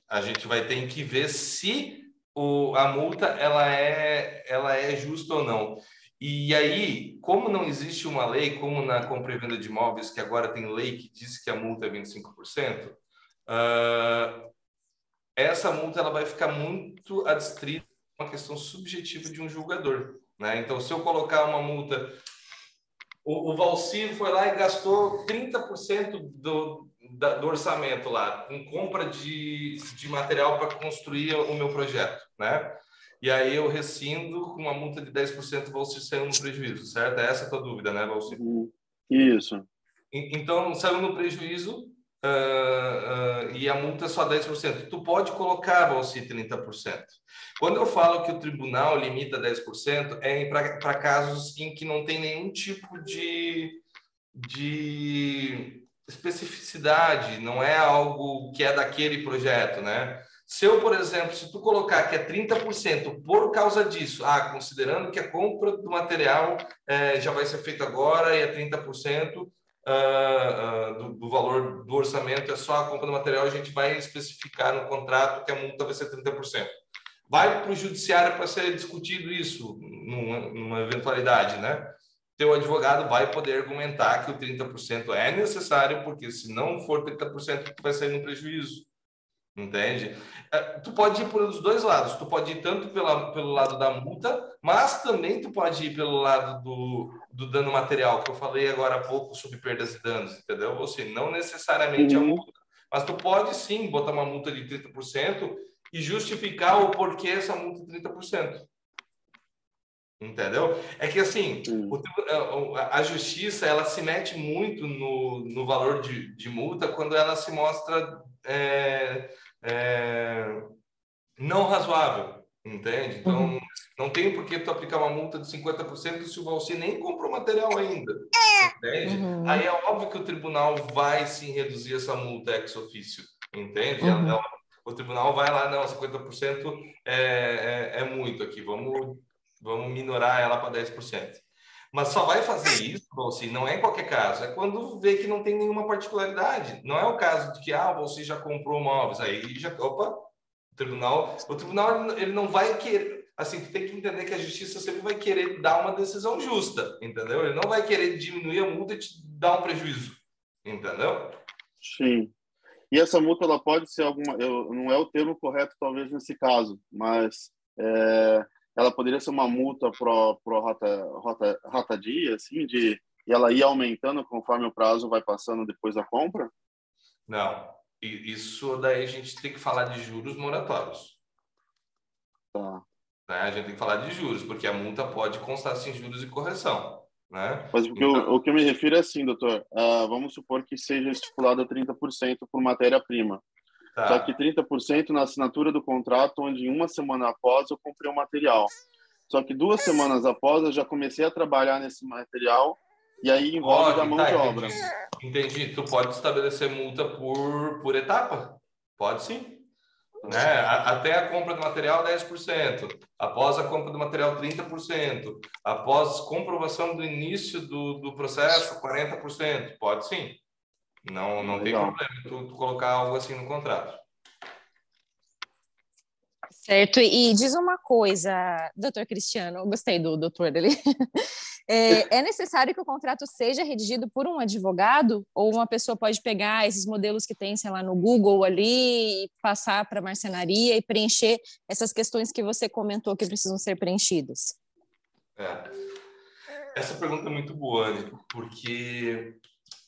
A gente vai ter que ver se o, a multa ela é, ela é justa ou não. E aí, como não existe uma lei, como na compra e venda de imóveis, que agora tem lei que diz que a multa é 25%, uh, ah, essa multa ela vai ficar muito adstrita a uma questão subjetiva de um julgador. Né? Então, se eu colocar uma multa o, o Valcir foi lá e gastou 30% do, da, do orçamento lá, com compra de, de material para construir o meu projeto, né? E aí eu rescindo com uma multa de 10%, o Valcir saiu no prejuízo, certo? É essa a tua dúvida, né, Valcir? Uhum. Isso. Então, saiu no prejuízo, uh, uh, e a multa é só 10%. Tu pode colocar, Valci, 30%. Quando eu falo que o tribunal limita 10%, é para casos em que não tem nenhum tipo de, de especificidade, não é algo que é daquele projeto, né? Se eu, por exemplo, se tu colocar que é 30% por causa disso, ah, considerando que a compra do material é, já vai ser feita agora e é 30%, uh, uh, do, do, valor do orçamento é só a compra do material, a gente vai especificar no contrato que a multa vai ser 30%. Vai para o judiciário para ser discutido isso, numa, numa eventualidade, né? Teu advogado vai poder argumentar que o 30% é necessário, porque se não for 30%, tu vai sair no prejuízo. Entende? É, tu pode ir por os dois lados. Tu pode ir tanto pela, pelo lado da multa, mas também tu pode ir pelo lado do, do dano material, que eu falei agora há pouco sobre perdas e danos, entendeu? Ou seja, não necessariamente uhum. a multa, mas tu pode sim botar uma multa de 30% e justificar o porquê essa multa de 30%. Entendeu? É que assim, o, a justiça ela se mete muito no, no valor de, de multa quando ela se mostra é, é, não razoável, entende? Então, uhum. não tem por que tu aplicar uma multa de 50% se o Valci nem comprou material ainda, entende? Uhum. Aí é óbvio que o tribunal vai sim reduzir essa multa ex ofício, entende? Uhum. Ela, o tribunal vai lá, não, 50% é, é, é muito aqui, vamos, vamos minorar ela para 10%. Mas só vai fazer isso, Valci, não é em qualquer caso, é quando vê que não tem nenhuma particularidade. Não é o caso de que, ah, você já comprou móveis, aí já, opa, o tribunal, o tribunal ele não vai querer, assim, tu tem que entender que a justiça sempre vai querer dar uma decisão justa, entendeu? Ele não vai querer diminuir a multa e te dar um prejuízo, entendeu? Sim. E essa multa ela pode ser alguma, eu, não é o termo correto talvez nesse caso, mas é, ela poderia ser uma multa pro, pro rota, rota, rota dia, assim, de e ela ir aumentando conforme o prazo vai passando depois da compra? Não, isso daí a gente tem que falar de juros moratórios. Tá. Né? A gente tem que falar de juros, porque a multa pode constar em juros e correção. Né? Mas o que, então... eu, o que eu me refiro é assim, doutor. Uh, vamos supor que seja estipulado 30% por matéria-prima. Tá. Só que 30% na assinatura do contrato, onde uma semana após eu comprei o material. Só que duas semanas após eu já comecei a trabalhar nesse material E aí envolve a mão tá, de obra. Entendi. Tu pode estabelecer multa por, por etapa? Pode sim. Né? Até a compra do material, 10%. Após a compra do material, 30%. Após comprovação do início do, do processo, 40%. Pode sim. Não, não tem problema tu, tu colocar algo assim no contrato. Certo, e diz uma coisa, doutor Cristiano, gostei do doutor dele. É, é, necessário que o contrato seja redigido por um advogado ou uma pessoa pode pegar esses modelos que tem, sei lá, no Google ali e passar para a marcenaria e preencher essas questões que você comentou que precisam ser preenchidas? É. Essa pergunta é muito boa, Anny, porque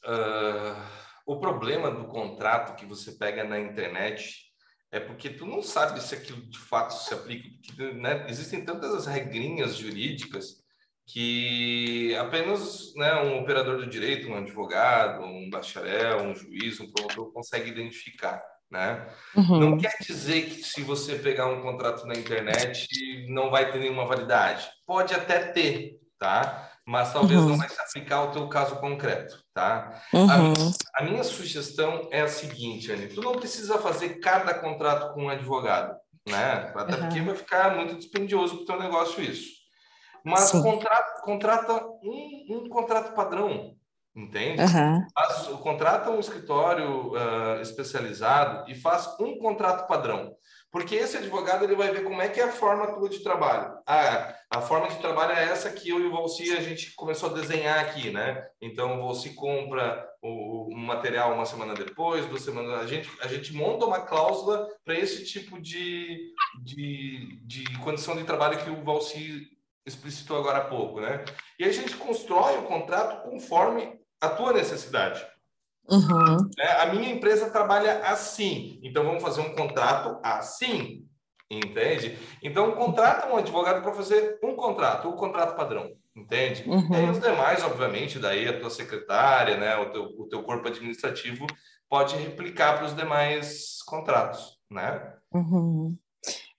uh, o problema do contrato que você pega na internet é porque tu não sabe se aquilo de fato se aplica. Porque, né, existem tantas regrinhas jurídicas que apenas né, um operador do direito, um advogado, um bacharel, um juiz, um promotor consegue identificar. Né? Uhum. Não quer dizer que se você pegar um contrato na internet não vai ter nenhuma validade. Pode até ter, tá? Mas talvez uhum. não vai se aplicar ao teu caso concreto, tá? Uhum. A, a, minha sugestão é a seguinte, Anny, tu não precisa fazer cada contrato com um advogado, né? Até porque vai ficar muito dispendioso para o teu negócio isso mas contrata, contrata um, um, contrato padrão, entende? Uhum. Faz, contrata um escritório uh, especializado e faz um contrato padrão. Porque esse advogado ele vai ver como é que é a forma tua de trabalho. Ah, a forma de trabalho é essa que eu e o Valci a gente começou a desenhar aqui, né? Então o Valci compra o, o material uma semana depois, duas semanas. A gente, a gente monta uma cláusula para esse tipo de, de, de condição de trabalho que o Valci explicitou agora há pouco, né? E a gente constrói o contrato conforme a tua necessidade. Uhum. É, a minha empresa trabalha assim, então vamos fazer um contrato assim, entende? Então contrata um advogado para fazer um contrato, o um contrato padrão, entende? Uhum. E aí os demais, obviamente, daí a tua secretária, né, o teu, o teu corpo administrativo pode replicar para os demais contratos, né? Uhum.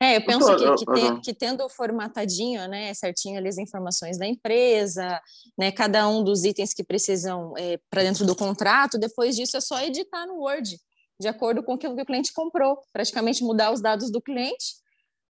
É, eu penso que, que, te, que, tendo formatadinho, né, certinho ali as informações da empresa, né, cada um dos itens que precisam é, para dentro do contrato, depois disso é só editar no Word, de acordo com aquilo que o cliente comprou, praticamente mudar os dados do cliente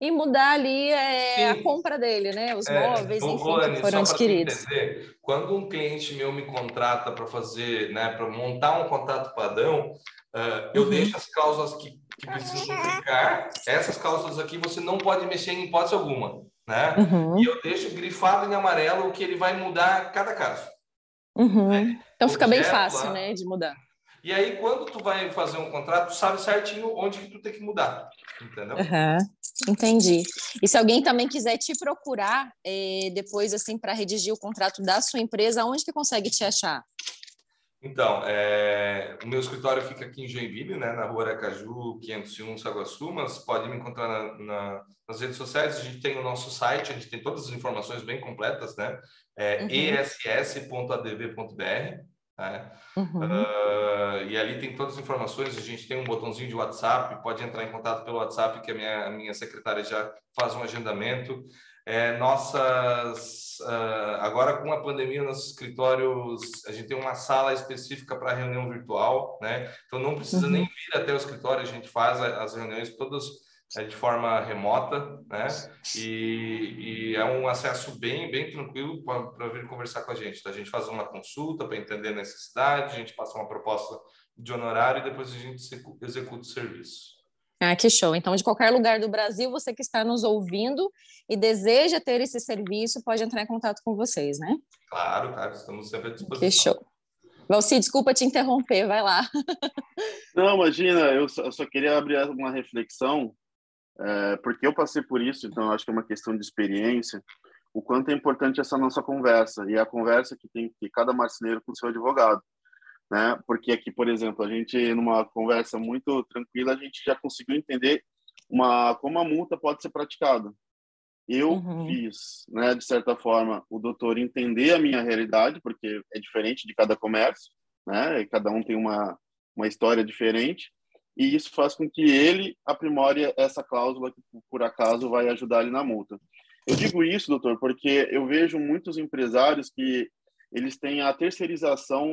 e mudar ali é, a compra dele, né, os é, móveis, enfim, Anny, que foram adquiridos. Entender, quando um cliente meu me contrata para fazer, né, para montar um contrato padrão, uh, eu uhum. deixo as cláusulas que que precisam ficar. Essas cláusulas aqui você não pode mexer em hipótese alguma, né? Uhum. E eu deixo grifado em amarelo o que ele vai mudar cada caso. Uhum. Né? Então fica bem fácil, lá. né, de mudar. E aí, quando tu vai fazer um contrato, tu sabe certinho onde que tu tem que mudar, entendeu? Uhum. Entendi. E se alguém também quiser te procurar eh, depois, assim, para redigir o contrato da sua empresa, onde que consegue te achar? Então, é, o meu escritório fica aqui em Joinville, né, na rua Aracaju, 501, Saguaçu, mas pode me encontrar na, na, nas redes sociais. A gente tem o nosso site, a gente tem todas as informações bem completas, né? É uhum. ess.adv.br. Né? Uhum. Uh, e ali tem todas as informações. A gente tem um botãozinho de WhatsApp, pode entrar em contato pelo WhatsApp, que a minha, a minha secretária já faz um agendamento. É, nossas uh, agora com a pandemia nossos escritórios a gente tem uma sala específica para reunião virtual né então não precisa uhum. nem vir até o escritório a gente faz as reuniões todas é, de forma remota né e, e, é um acesso bem bem tranquilo para vir conversar com a gente tá? a gente faz uma consulta para entender a necessidade a gente passa uma proposta de honorário e depois a gente executa o serviço ah, que show. Então, de qualquer lugar do Brasil, você que está nos ouvindo e deseja ter esse serviço, pode entrar em contato com vocês, né? Claro, claro, estamos sempre à disposição. Que show. Valci, desculpa te interromper, vai lá. Não, imagina, eu só, eu só queria abrir uma reflexão, é, porque eu passei por isso, então acho que é uma questão de experiência, o quanto é importante essa nossa conversa, e é a conversa que tem que cada marceneiro com seu advogado né? Porque aqui, por exemplo, a gente numa conversa muito tranquila, a gente já conseguiu entender uma como a multa pode ser praticada. Eu uhum. fiz, né, de certa forma, o doutor entender a minha realidade, porque é diferente de cada comércio, né? E cada um tem uma uma história diferente, e isso faz com que ele aprimore essa cláusula que por acaso vai ajudar ele na multa. Eu digo isso, doutor, porque eu vejo muitos empresários que eles têm a terceirização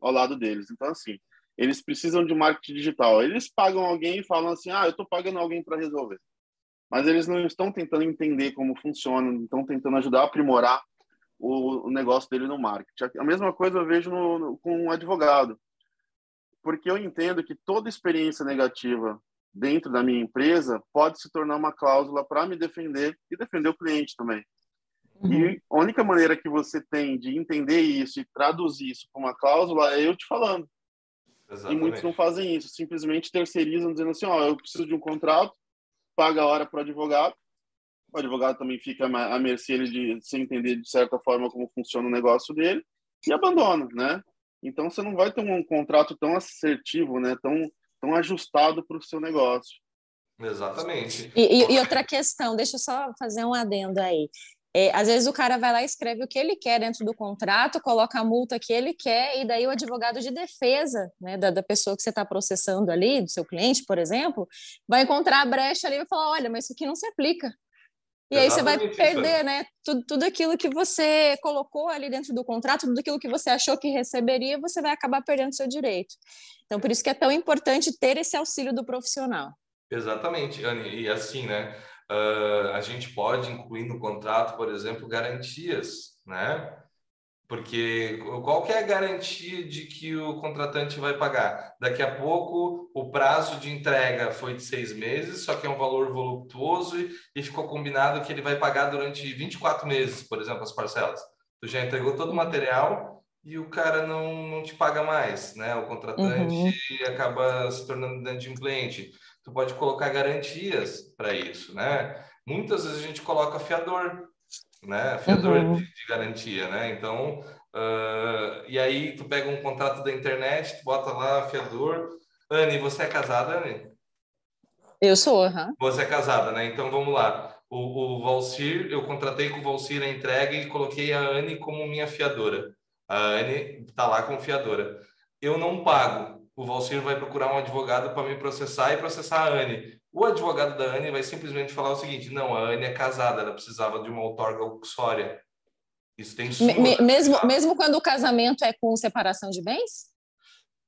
ao lado deles. Então, assim, eles precisam de marketing digital. Eles pagam alguém e falam assim, ah, eu estou pagando alguém para resolver. Mas eles não estão tentando entender como funciona, não estão tentando ajudar a aprimorar o, negócio dele no marketing. A mesma coisa eu vejo no, no, com um advogado. Porque eu entendo que toda experiência negativa dentro da minha empresa pode se tornar uma cláusula para me defender e defender o cliente também. Uhum. E a única maneira que você tem de entender isso e traduzir isso para uma cláusula é eu te falando. Exatamente. E muitos não fazem isso, simplesmente terceirizam dizendo assim, ó, oh, eu preciso de um contrato, paga a hora para o advogado. O advogado também fica à mercê de se entender de certa forma como funciona o negócio dele e abandona, né? Então você não vai ter um contrato tão assertivo, né? Tão tão ajustado para o seu negócio. Exatamente. E, e, e, outra questão, deixa eu só fazer um adendo aí. É, às vezes o cara vai lá e escreve o que ele quer dentro do contrato, coloca a multa que ele quer, e daí o advogado de defesa né, da, da pessoa que você está processando ali, do seu cliente, por exemplo, vai encontrar a brecha ali e vai falar: olha, mas isso aqui não se aplica. E aí você vai perder, né? Tudo, tudo aquilo que você colocou ali dentro do contrato, tudo aquilo que você achou que receberia, você vai acabar perdendo seu direito. Então, por isso que é tão importante ter esse auxílio do profissional. Exatamente, Anne. E assim, né? Uh, a gente pode incluir no contrato, por exemplo, garantias, né? Porque qual que é a garantia de que o contratante vai pagar? Daqui a pouco o prazo de entrega foi de seis meses, só que é um valor voluptuoso e, ficou combinado que ele vai pagar durante 24 meses, por exemplo, as parcelas. Tu já entregou todo o material e o cara não, não te paga mais, né? O contratante uhum. acaba se tornando dentro de um cliente. Tu pode colocar garantias para isso, né? Muitas vezes a gente coloca fiador, né? Fiador uhum. de, de, garantia, né? Então, uh, e aí tu pega um contrato da internet, tu bota lá fiador. Anne, você é casada, Anne? Eu sou, uhum. Você é casada, né? Então vamos lá. O, o Valcir, eu contratei com o Valcir a entrega e coloquei a Anne como minha fiadora. A Anne está lá como fiadora. Eu não pago. O Valcir vai procurar um advogado para me processar e processar a Anne. O advogado da Anne vai simplesmente falar o seguinte: não, a Anne é casada, ela precisava de uma outorga uxória. Isso tem suma, Me, mesmo, mesmo quando o casamento é com separação de bens?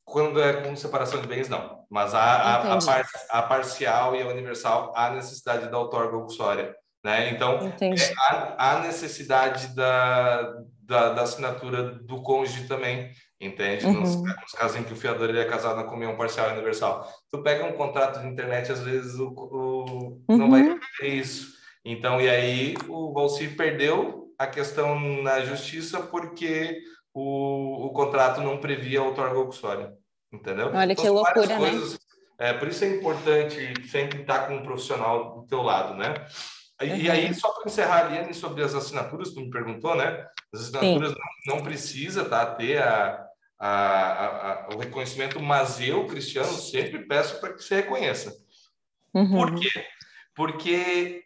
Quando é com separação de bens, não. Mas a, a, a, par, a parcial e a universal há necessidade da outorga uxória. Né? Então, é, há, há, necessidade da, da, da, assinatura do cônjuge também entende? Uhum. Nos, nos, casos em que o fiador ele é casado na comunhão parcial universal. Tu pega um contrato de internet, às vezes o, o uhum. não vai ter isso. Então, e aí o Valcir perdeu a questão na justiça porque o, o contrato não previa a outorga uxória, entendeu? Olha então, que loucura, né? coisas, né? É, por isso é importante sempre estar com um profissional do teu lado, né? Uhum. E aí, só para encerrar, Liane, sobre as assinaturas, tu me perguntou, né? As assinaturas não, não, precisa tá, ter a, a, a, o reconhecimento, mas eu, Cristiano, sempre peço para que você reconheça. Uhum. Por quê? Porque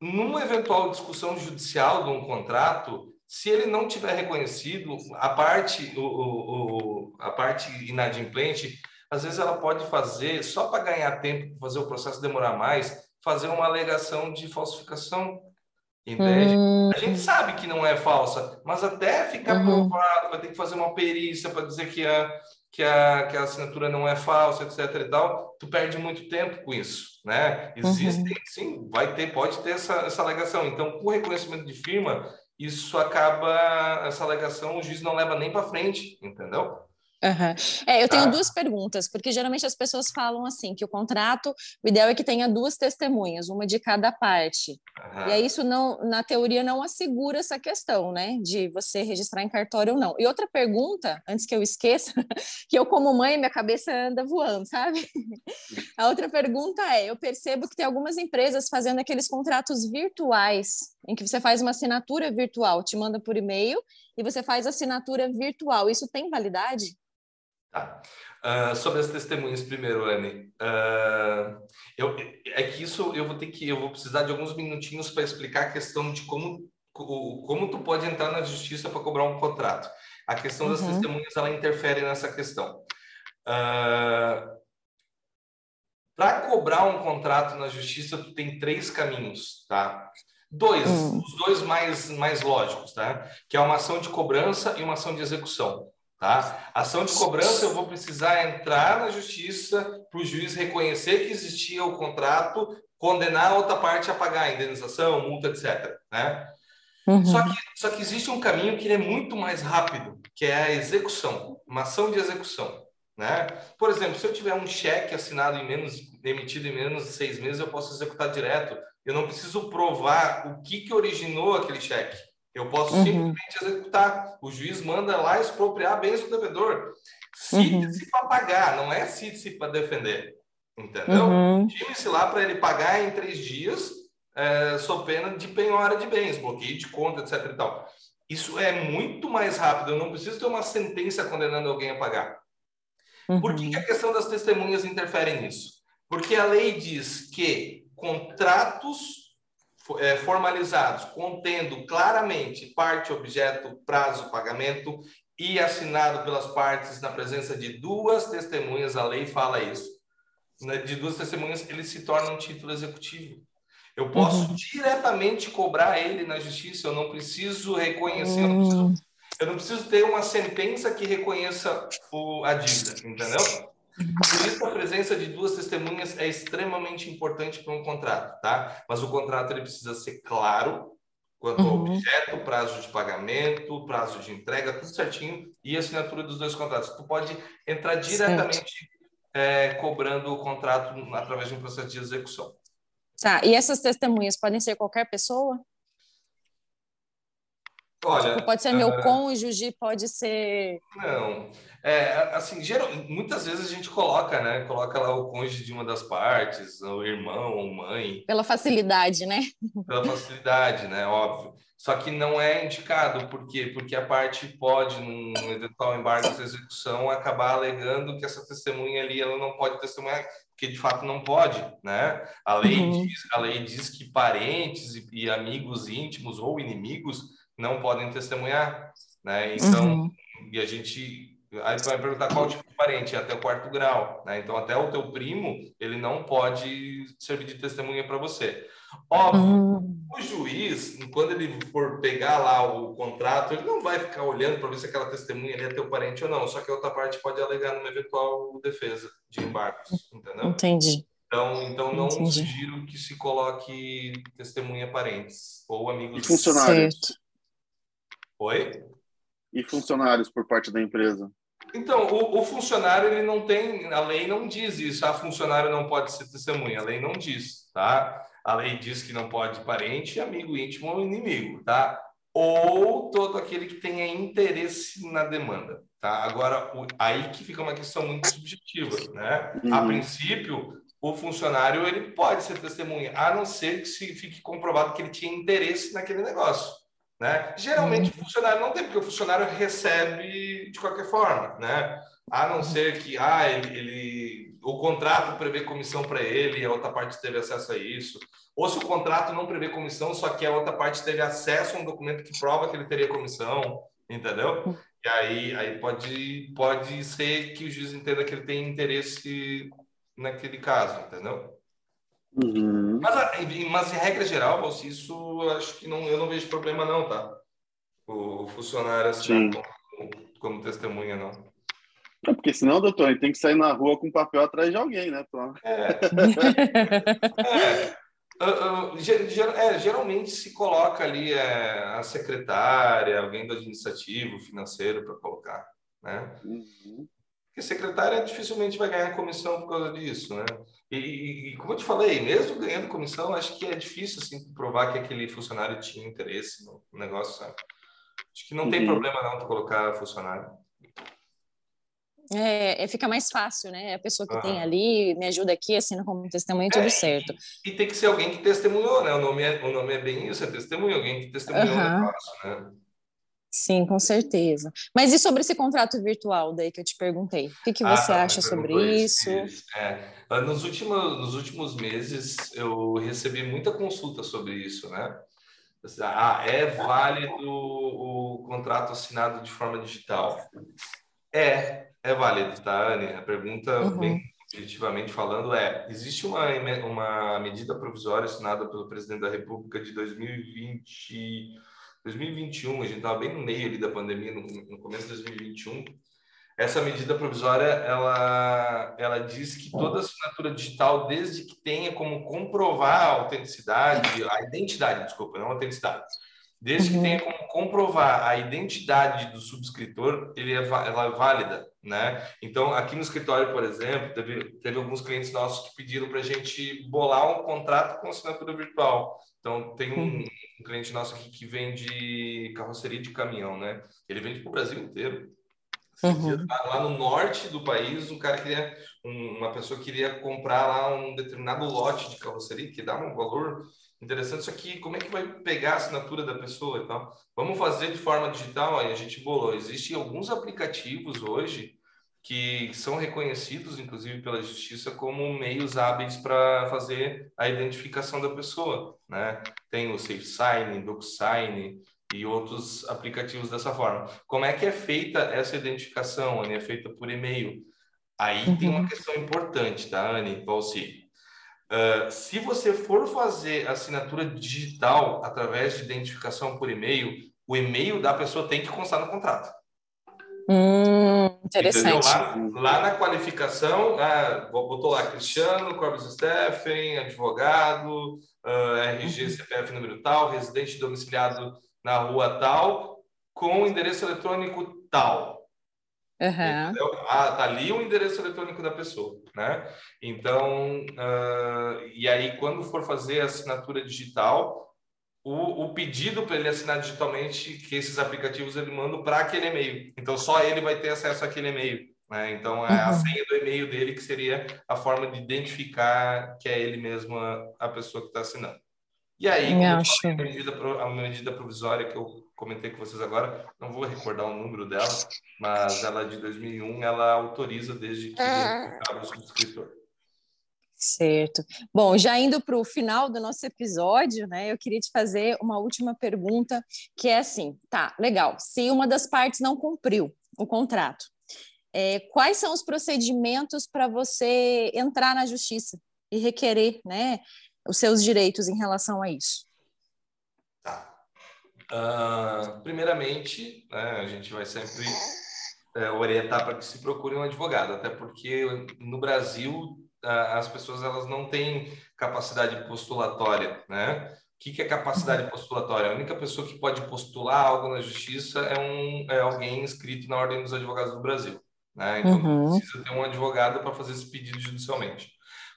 numa eventual discussão judicial de um contrato, se ele não tiver reconhecido, a parte, o, o, a parte inadimplente, às vezes ela pode fazer, só para ganhar tempo, fazer o processo demorar mais, fazer uma alegação de falsificação Entende? Uhum. A gente sabe que não é falsa, mas até ficar uhum. provado, vai ter que fazer uma perícia para dizer que a, que, a, que a assinatura não é falsa, etc. e tal, tu perde muito tempo com isso, né? Existem, uhum. sim, vai ter, pode ter essa, essa alegação. Então, por reconhecimento de firma, isso acaba, essa alegação, o juiz não leva nem para frente, entendeu? Uhum. É, eu tenho ah. duas perguntas, porque geralmente as pessoas falam assim que o contrato, o ideal é que tenha duas testemunhas, uma de cada parte. Uhum. E aí isso não, na teoria, não assegura essa questão, né, de você registrar em cartório ou não. E outra pergunta, antes que eu esqueça, que eu como mãe minha cabeça anda voando, sabe? A outra pergunta é, eu percebo que tem algumas empresas fazendo aqueles contratos virtuais, em que você faz uma assinatura virtual, te manda por e-mail e você faz assinatura virtual. Isso tem validade? Tá. Uh, sobre as testemunhas primeiro, Anne. Uh, eu, é que isso eu vou ter que eu vou precisar de alguns minutinhos para explicar a questão de como como tu pode entrar na justiça para cobrar um contrato. A questão das uhum. testemunhas ela interfere nessa questão. Uh, para cobrar um contrato na justiça, tu tem três caminhos, tá? Dois, hum. os dois mais, mais lógicos, tá? Que é uma ação de cobrança e uma ação de execução. Tá? Ação de cobrança, eu vou precisar entrar na justiça para o juiz reconhecer que existia o contrato, condenar a outra parte a pagar a indenização, multa, etc. Né? Uhum. Só, que, só que existe um caminho que é muito mais rápido, que é a execução, uma ação de execução. Né? Por exemplo, se eu tiver um cheque assinado em menos, emitido em menos de seis meses, eu posso executar direto. Eu não preciso provar o que, que originou aquele cheque. Eu posso uhum. simplesmente executar. O juiz manda lá expropriar bens do devedor. Cite-se uhum. para pagar, não é cite-se para defender. Entendeu? Uhum. se lá para ele pagar em três dias, é, sob pena de penhora de bens, bloqueio de conta, etc. E tal. Isso é muito mais rápido. Eu não preciso ter uma sentença condenando alguém a pagar. Uhum. Por que, que a questão das testemunhas interfere nisso? Porque a lei diz que contratos é, formalizados, contendo claramente parte, objeto, prazo, pagamento e assinado pelas partes na presença de duas testemunhas, a lei fala isso, né, de duas testemunhas, ele se torna um título executivo. Eu posso uhum. diretamente cobrar ele na justiça, eu não preciso reconhecer, uhum. eu, não preciso, hum. eu não preciso ter uma sentença que reconheça o, a dívida, entendeu? Por isso, a presença de duas testemunhas é extremamente importante para um contrato, tá? Mas o contrato ele precisa ser claro quanto ao uhum. objeto, prazo de pagamento, prazo de entrega, tudo certinho e assinatura dos dois contratos. Tu pode entrar diretamente é, cobrando o contrato através de um processo de execução. Tá, e essas testemunhas podem ser qualquer pessoa? Olha, tipo, pode ser meu uh... cônjuge, pode ser. Não. É, assim, geral, muitas vezes a gente coloca, né? Coloca lá o cônjuge de uma das partes, o irmão ou mãe. Pela facilidade, né? Pela facilidade, né? Óbvio. Só que não é indicado, por quê? Porque a parte pode, num eventual embargo de execução, acabar alegando que essa testemunha ali ela não pode testemunhar, porque de fato não pode, né? A lei, uhum. diz, a lei diz que parentes e, e amigos íntimos ou inimigos não podem testemunhar, né? Então, uhum. e a gente Aí tu vai perguntar qual tipo de parente, até o quarto grau, né? Então, até o teu primo, ele não pode servir de testemunha para você. Óbvio, uhum. o juiz, quando ele for pegar lá o contrato, ele não vai ficar olhando para ver se aquela testemunha ali é teu parente ou não, só que a outra parte pode alegar numa eventual defesa de embargos, entendeu? Entendi. Então, então não Entendi. sugiro que se coloque testemunha parentes ou amigos. E funcionários. Certo. Oi? E funcionários por parte da empresa? Então, o, o, funcionário, ele não tem, a lei não diz isso, a ah, funcionário não pode ser testemunha, a lei não diz, tá? A lei diz que não pode parente, amigo íntimo ou inimigo, tá? Ou todo aquele que tenha interesse na demanda, tá? Agora, o, aí que fica uma questão muito subjetiva, né? Uhum. A princípio, o funcionário, ele pode ser testemunha, a não ser que se fique comprovado que ele tinha interesse naquele negócio. Né? Geralmente o funcionário não tem, porque o funcionário recebe de qualquer forma, né? A não ser que ah, ele, ele o contrato prevê comissão para ele e a outra parte teve acesso a isso. Ou se o contrato não prevê comissão, só que a outra parte teve acesso a um documento que prova que ele teria comissão, entendeu? E aí, aí pode, pode ser que o juiz entenda que ele tem interesse naquele caso, entendeu? Uhum. Mas, mas, em regra geral, Valci, isso acho que não, eu não vejo problema não, tá? O funcionário assim, como, como, testemunha, não. É porque senão, doutor, ele tem que sair na rua com papel atrás de alguém, né? É. é. Uh, uh, ger, é, geralmente se coloca ali é, a secretária, alguém do administrativo, financeiro para colocar, né? Uhum. Porque secretária dificilmente vai ganhar comissão por causa disso, né? E, e, como eu te falei, mesmo ganhando comissão, acho que é difícil assim provar que aquele funcionário tinha interesse no negócio, sabe? Acho que não tem uhum. problema não de colocar funcionário. É, é, fica mais fácil, né? A pessoa que uhum. tem ali me ajuda aqui, assina como testemunha, tudo é, certo. E, e, tem que ser alguém que testemunhou, né? O nome é, o nome é bem isso, é testemunho, alguém que testemunhou uhum. o negócio, né? Sim, com certeza. Mas e sobre esse contrato virtual daí que eu te perguntei? O que, que você ah, acha sobre isso? isso? É. Ah, nos, últimos, nos últimos meses eu recebi muita consulta sobre isso, né? Ah, é válido o contrato assinado de forma digital? É, é válido, tá, Anne? A pergunta uhum. bem objetivamente falando, é: existe uma, uma medida provisória assinada pelo presidente da República de 2020, 2021, a gente estava bem no meio ali da pandemia, no, no começo de 2021. Essa medida provisória, ela, ela diz que toda assinatura digital, desde que tenha como comprovar a autenticidade, a identidade, desculpa, não a autenticidade, desde que uhum. tenha como comprovar a identidade do subscritor, ele é, ela é válida, né? Então, aqui no escritório, por exemplo, teve, teve alguns clientes nossos que pediram para a gente bolar um contrato com assinatura virtual. Então, tem um, uhum. um, cliente nosso aqui que vende carroceria de caminhão, né? Ele vende para o Brasil inteiro. Uhum. Lá no norte do país, um cara queria, uma pessoa queria comprar lá um determinado lote de carroceria que dá um valor interessante. Isso aqui, como é que vai pegar a assinatura da pessoa e tal? Vamos fazer de forma digital? Aí a gente bolou. Existem alguns aplicativos hoje que são reconhecidos, inclusive pela justiça, como meios hábeis para fazer a identificação da pessoa, né? Tem o SafeSign, DocSign e outros aplicativos dessa forma. Como é que é feita essa identificação, Anne? É feita por e-mail. Aí uhum. tem uma uhum. questão importante, tá, Anne, Valci? Uh, se você for fazer assinatura digital através de identificação por e-mail, o e-mail da pessoa tem que constar no contrato. Hum, interessante. Lá, lá, na qualificação, ah, botou lá Cristiano, Corbis Steffen, advogado, uh, ah, RG, uhum. CPF número tal, residente domiciliado na rua tal, com endereço eletrônico tal. Uhum. Ah, tá ali o endereço eletrônico da pessoa, né? Então, uh, e aí quando for fazer a assinatura digital, o, o pedido para ele assinar digitalmente, que esses aplicativos ele mandam para aquele e-mail. Então, só ele vai ter acesso àquele e-mail. Né? Então, é a uhum. senha do e-mail dele que seria a forma de identificar que é ele mesmo a, a pessoa que está assinando. E aí, como eu falei, a medida, a medida provisória que eu comentei com vocês agora, não vou recordar o número dela, mas ela é de 2001, ela autoriza desde que ah. o subscritor. Certo. Bom, já indo para o final do nosso episódio, né, eu queria te fazer uma última pergunta, que é assim, tá, legal, se uma das partes não cumpriu o contrato, é, quais são os procedimentos para você entrar na justiça e requerer, né, os seus direitos em relação a isso? Tá. Uh, primeiramente, né, a gente vai sempre é, orientar para que se procure um advogado, até porque no Brasil as pessoas elas não têm capacidade postulatória, né? O que, que é capacidade uhum. postulatória? A única pessoa que pode postular algo na justiça é, um, é alguém inscrito na Ordem dos Advogados do Brasil. Né? Então, uhum. precisa ter um advogado para fazer esse pedido judicialmente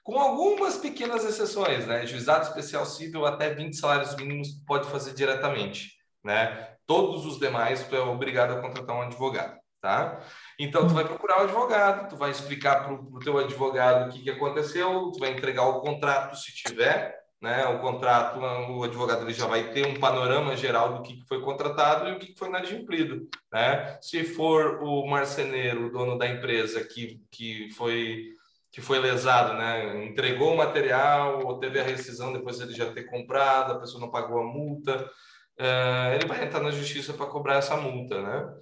com algumas pequenas exceções, né? Juizado especial civil até 20 salários mínimos pode fazer diretamente, né? Todos os demais tu é obrigado a contratar um advogado, tá? Então tu vai procurar o advogado, tu vai explicar para o teu advogado o que, que aconteceu, tu vai entregar o contrato se tiver, né? O contrato, o advogado ele já vai ter um panorama geral do que foi contratado e o que foi inadimplido, né? Se for o marceneiro, o dono da empresa que, que foi que foi lesado, né? Entregou o material ou teve a rescisão depois ele já ter comprado, a pessoa não pagou a multa, é, ele vai entrar na justiça para cobrar essa multa, né?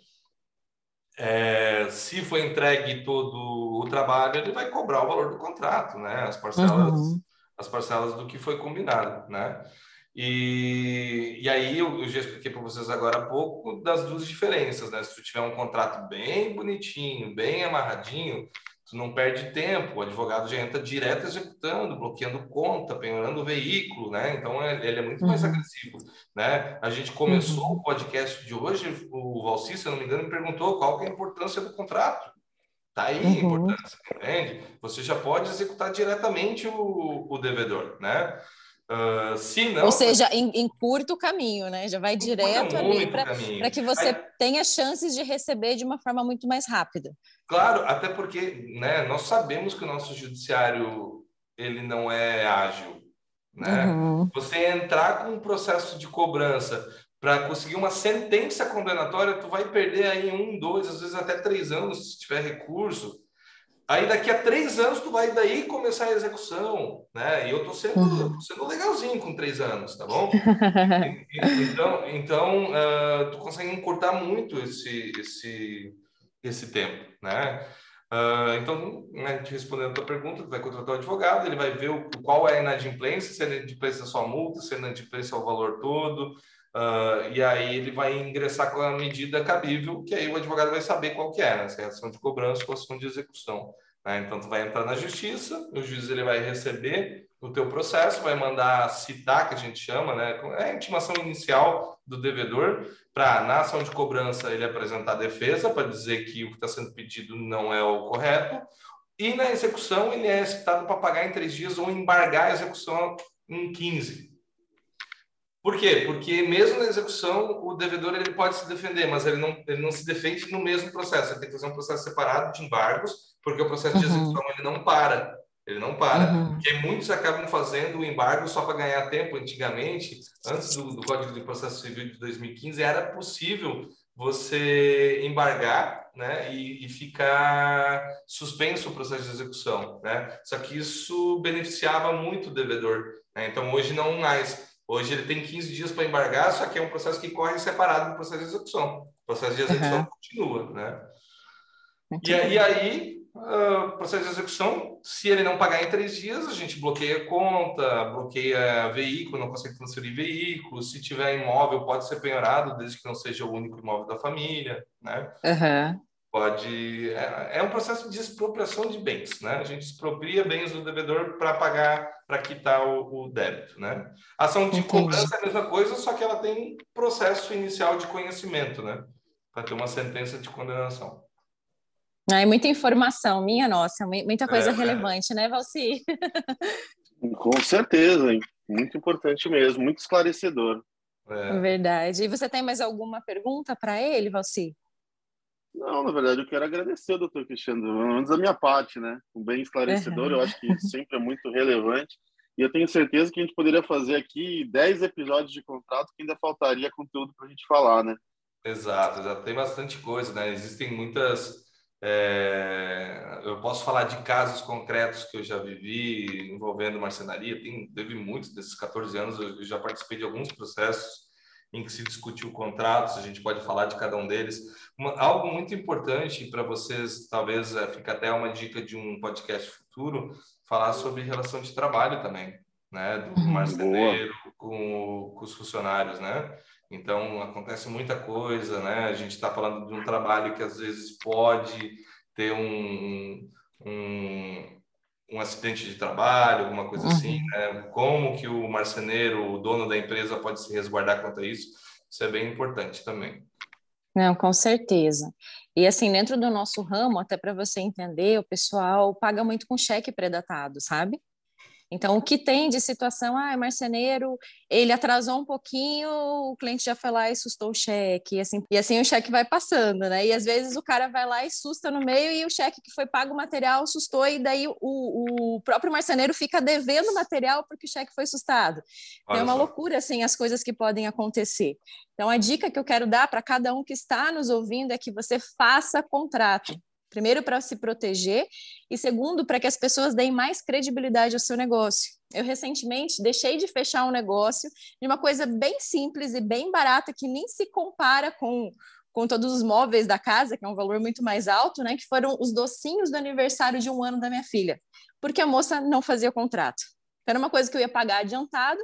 É, se foi entregue todo o trabalho, ele vai cobrar o valor do contrato, né? As parcelas, uhum. as parcelas do que foi combinado, né? E, e aí eu, eu já expliquei para vocês agora há pouco das duas diferenças, né? Se tu tiver um contrato bem bonitinho, bem amarradinho, tu não perde tempo, o advogado já entra direto executando, bloqueando conta, penhorando o veículo, né? Então ele é muito mais uhum. agressivo, né? A gente começou uhum. o podcast de hoje, o Valci, se eu não me engano, me perguntou qual é a importância do contrato. Tá aí uhum. a importância, entende? Você já pode executar diretamente o, o devedor, né? Uh, se não, Ou seja, em, em, curto caminho, né? Já vai direto ali para que você Aí, tenha chances de receber de uma forma muito mais rápida. Claro, até porque né, nós sabemos que o nosso judiciário ele não é ágil. Né? Uhum. Você entrar com um processo de cobrança para conseguir uma sentença condenatória, tu vai perder aí um, dois, às vezes até três anos se tiver recurso. Aí daqui a três anos tu vai daí começar a execução, né? E eu tô sendo, uhum. tô sendo legalzinho com três anos, tá bom? então, então uh, tu consegue encurtar muito esse, esse, esse tempo, né? Uh, então, né, respondendo a tua pergunta, vai contratar o advogado, ele vai ver o, qual é a inadimplência, se a inadimplência é só a multa, se a inadimplência é o valor todo, uh, e aí ele vai ingressar com a medida cabível, que aí o advogado vai saber qual que é, né, se é ação de cobrança ou ação de execução. Né? Então, tu vai entrar na justiça, o juiz ele vai receber o teu processo, vai mandar citar, que a gente chama, né? É a intimação inicial do devedor, para, na ação de cobrança, ele apresentar a defesa, para dizer que o que está sendo pedido não é o correto, e na execução, ele é citado para pagar em três dias ou embargar a execução em 15. Por quê? Porque mesmo na execução, o devedor ele pode se defender, mas ele não, ele não se defende no mesmo processo. Ele tem que fazer um processo separado de embargos, porque o processo de uhum. execução ele não para. Ele não para. Uhum. Porque muitos acabam fazendo o embargo só para ganhar tempo. Antigamente, antes do, do, Código de Processo Civil de 2015, era possível você embargar né, e, e, ficar suspenso o processo de execução. Né? Só que isso beneficiava muito o devedor. Né? Então, hoje não mais. Hoje ele tem 15 dias para embargar, só que é um processo que corre separado do processo de execução. O processo de execução uhum. continua. Né? E, e aí, uh, processo de execução, se ele não pagar em três dias, a gente bloqueia a conta, bloqueia veículo, não consegue transferir veículo. Se tiver imóvel, pode ser penhorado, desde que não seja o único imóvel da família, né? Uhum. Pode... É, é, um processo de expropriação de bens, né? A gente expropria bens do devedor para pagar, para quitar o, o, débito, né? Ação de Entendi. cobrança é a mesma coisa, só que ela tem um processo inicial de conhecimento, né? Para ter uma sentença de condenação. É muita informação, minha nossa, muita coisa é, relevante, é. né, Valci? Com certeza, hein? muito importante mesmo, muito esclarecedor. É. Verdade. E você tem mais alguma pergunta para ele, Valci? Não, na verdade, eu quero agradecer ao doutor Cristiano, pelo menos da minha parte, né? Um bem esclarecedor, uhum. eu acho que sempre é muito relevante. E eu tenho certeza que a gente poderia fazer aqui 10 episódios de contrato que ainda faltaria conteúdo para a gente falar, né? Exato, já tem bastante coisa, né? Existem muitas é, eu posso falar de casos concretos que eu já vivi envolvendo marcenaria. Tem, teve muitos desses 14 anos, eu já participei de alguns processos em que se discutiu contratos, a gente pode falar de cada um deles. Uma, algo muito importante para vocês, talvez é, fica até uma dica de um podcast futuro, falar sobre relação de trabalho também, né? Do uhum. marceneiro com, com os funcionários, né? Então, acontece muita coisa, né? A gente está falando de um trabalho que às vezes pode ter um, um, um acidente de trabalho, alguma coisa assim, uhum. assim, né? Como que o marceneiro, o dono da empresa, pode se resguardar contra isso? Isso é bem importante também. Não, com certeza. E assim, dentro do nosso ramo, até para você entender, o pessoal paga muito com cheque predatado, sabe? Então, o que tem de situação, ah, é marceneiro, ele atrasou um pouquinho, o cliente já foi lá e sustou o cheque, e assim, e assim o cheque vai passando, né? E às vezes o cara vai lá e susta no meio e o cheque que foi pago o material sustou, e daí o, o próprio marceneiro fica devendo material porque o cheque foi sustado. Olha é uma só. loucura, assim, as coisas que podem acontecer. Então, a dica que eu quero dar para cada um que está nos ouvindo é que você faça contrato. Primeiro, para se proteger, e segundo, para que as pessoas deem mais credibilidade ao seu negócio. Eu recentemente deixei de fechar um negócio de uma coisa bem simples e bem barata, que nem se compara com, com todos os móveis da casa, que é um valor muito mais alto, né? Que foram os docinhos do aniversário de um ano da minha filha, porque a moça não fazia contrato. Era uma coisa que eu ia pagar adiantado.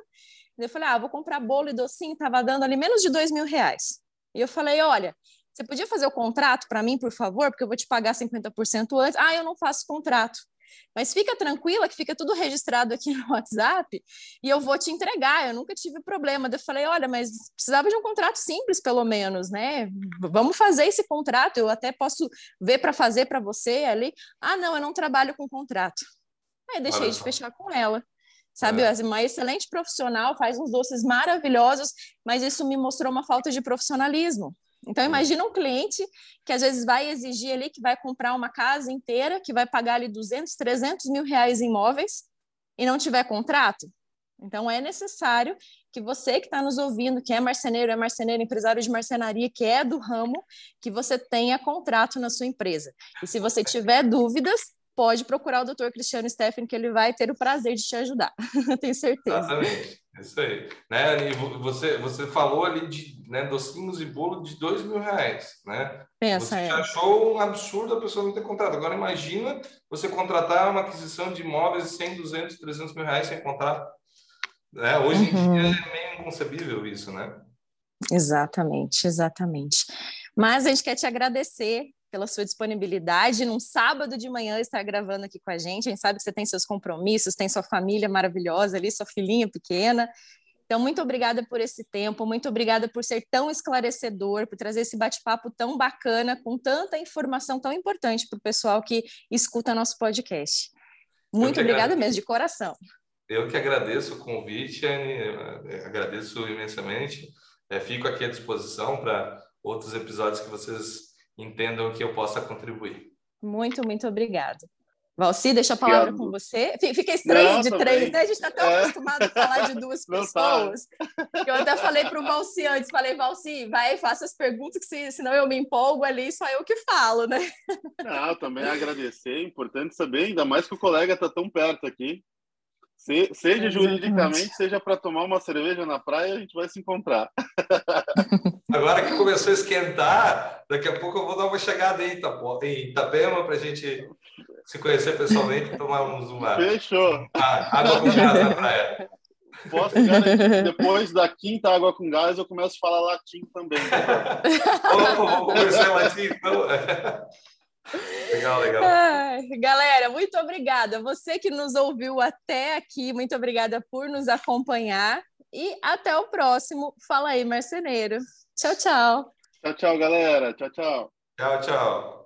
Eu falei, ah, vou comprar bolo e docinho, estava dando ali menos de dois mil reais. E eu falei, olha, você podia fazer o contrato para mim, por favor, porque eu vou te pagar 50% antes. Ah, eu não faço contrato. Mas fica tranquila que fica tudo registrado aqui no WhatsApp e eu vou te entregar. Eu nunca tive problema. Eu falei, olha, mas precisava de um contrato simples, pelo menos, né? Vamos fazer esse contrato. Eu até posso ver para fazer para você ali. Ah, não, eu não trabalho com contrato. Aí deixei de fechar com ela. Sabe, é. uma excelente profissional, faz uns doces maravilhosos, mas isso me mostrou uma falta de profissionalismo. Então, imagina um cliente que às vezes vai exigir ali que vai comprar uma casa inteira, que vai pagar ali 200, 300 mil reais em imóveis e não tiver contrato. Então, é necessário que você que está nos ouvindo, que é marceneiro, é marceneiro, empresário de marcenaria, que é do ramo, que você tenha contrato na sua empresa. E se você tiver dúvidas, pode procurar o doutor Cristiano Steffen, que ele vai ter o prazer de te ajudar. Tenho certeza. Exatamente, isso aí. Né? E você, você falou ali de né, docinhos e bolo de dois mil reais, né? Pensa, você é. achou um absurdo a pessoa não ter contrato. Agora imagina você contratar uma aquisição de imóveis de 100, 200, 300 mil reais sem contrato. Né? Hoje uhum. em dia é meio inconcebível isso, né? Exatamente, exatamente. Mas a gente quer te agradecer pela sua disponibilidade num sábado de manhã estar gravando aqui com a gente. A gente sabe que você tem seus compromissos, tem sua família maravilhosa ali, sua filhinha pequena. Então, muito obrigada por esse tempo, muito obrigada por ser tão esclarecedor, por trazer esse bate-papo tão bacana, com tanta informação tão importante para o pessoal que escuta nosso podcast. Muito obrigada mesmo, de coração. Eu que agradeço o convite, Anne, agradeço imensamente. É, fico aqui à disposição para outros episódios que vocês entendam que eu possa contribuir. Muito, muito obrigada. Valci, deixa a palavra Obrigado. com você. Fica estranho Não, de três, né? A gente está tão é. acostumado a falar de duas tá. pessoas. Que eu até falei para o Valci antes, falei, Valci, vai, faça as perguntas, que senão eu me empolgo ali, só eu que falo, né? Não, também agradecer, é importante saber, ainda mais que o colega está tão perto aqui. Se, seja juridicamente, seja para tomar uma cerveja na praia, a gente vai se encontrar. Agora que começou a esquentar, daqui a pouco eu vou dar uma chegada em, Itapema para a gente se conhecer pessoalmente e tomarmos uma. Fechou. água com gás na praia. Posso garantir depois da quinta água com gás eu começo a falar latim também. Opa, vamos conversar em latim então. Legal, legal. Ai, galera, muito obrigada. Você que nos ouviu até aqui, muito obrigada por nos acompanhar. E até o próximo. Fala aí, marceneiro. Tchau, tchau. Tchau, tchau, galera. Tchau, tchau. Tchau, tchau.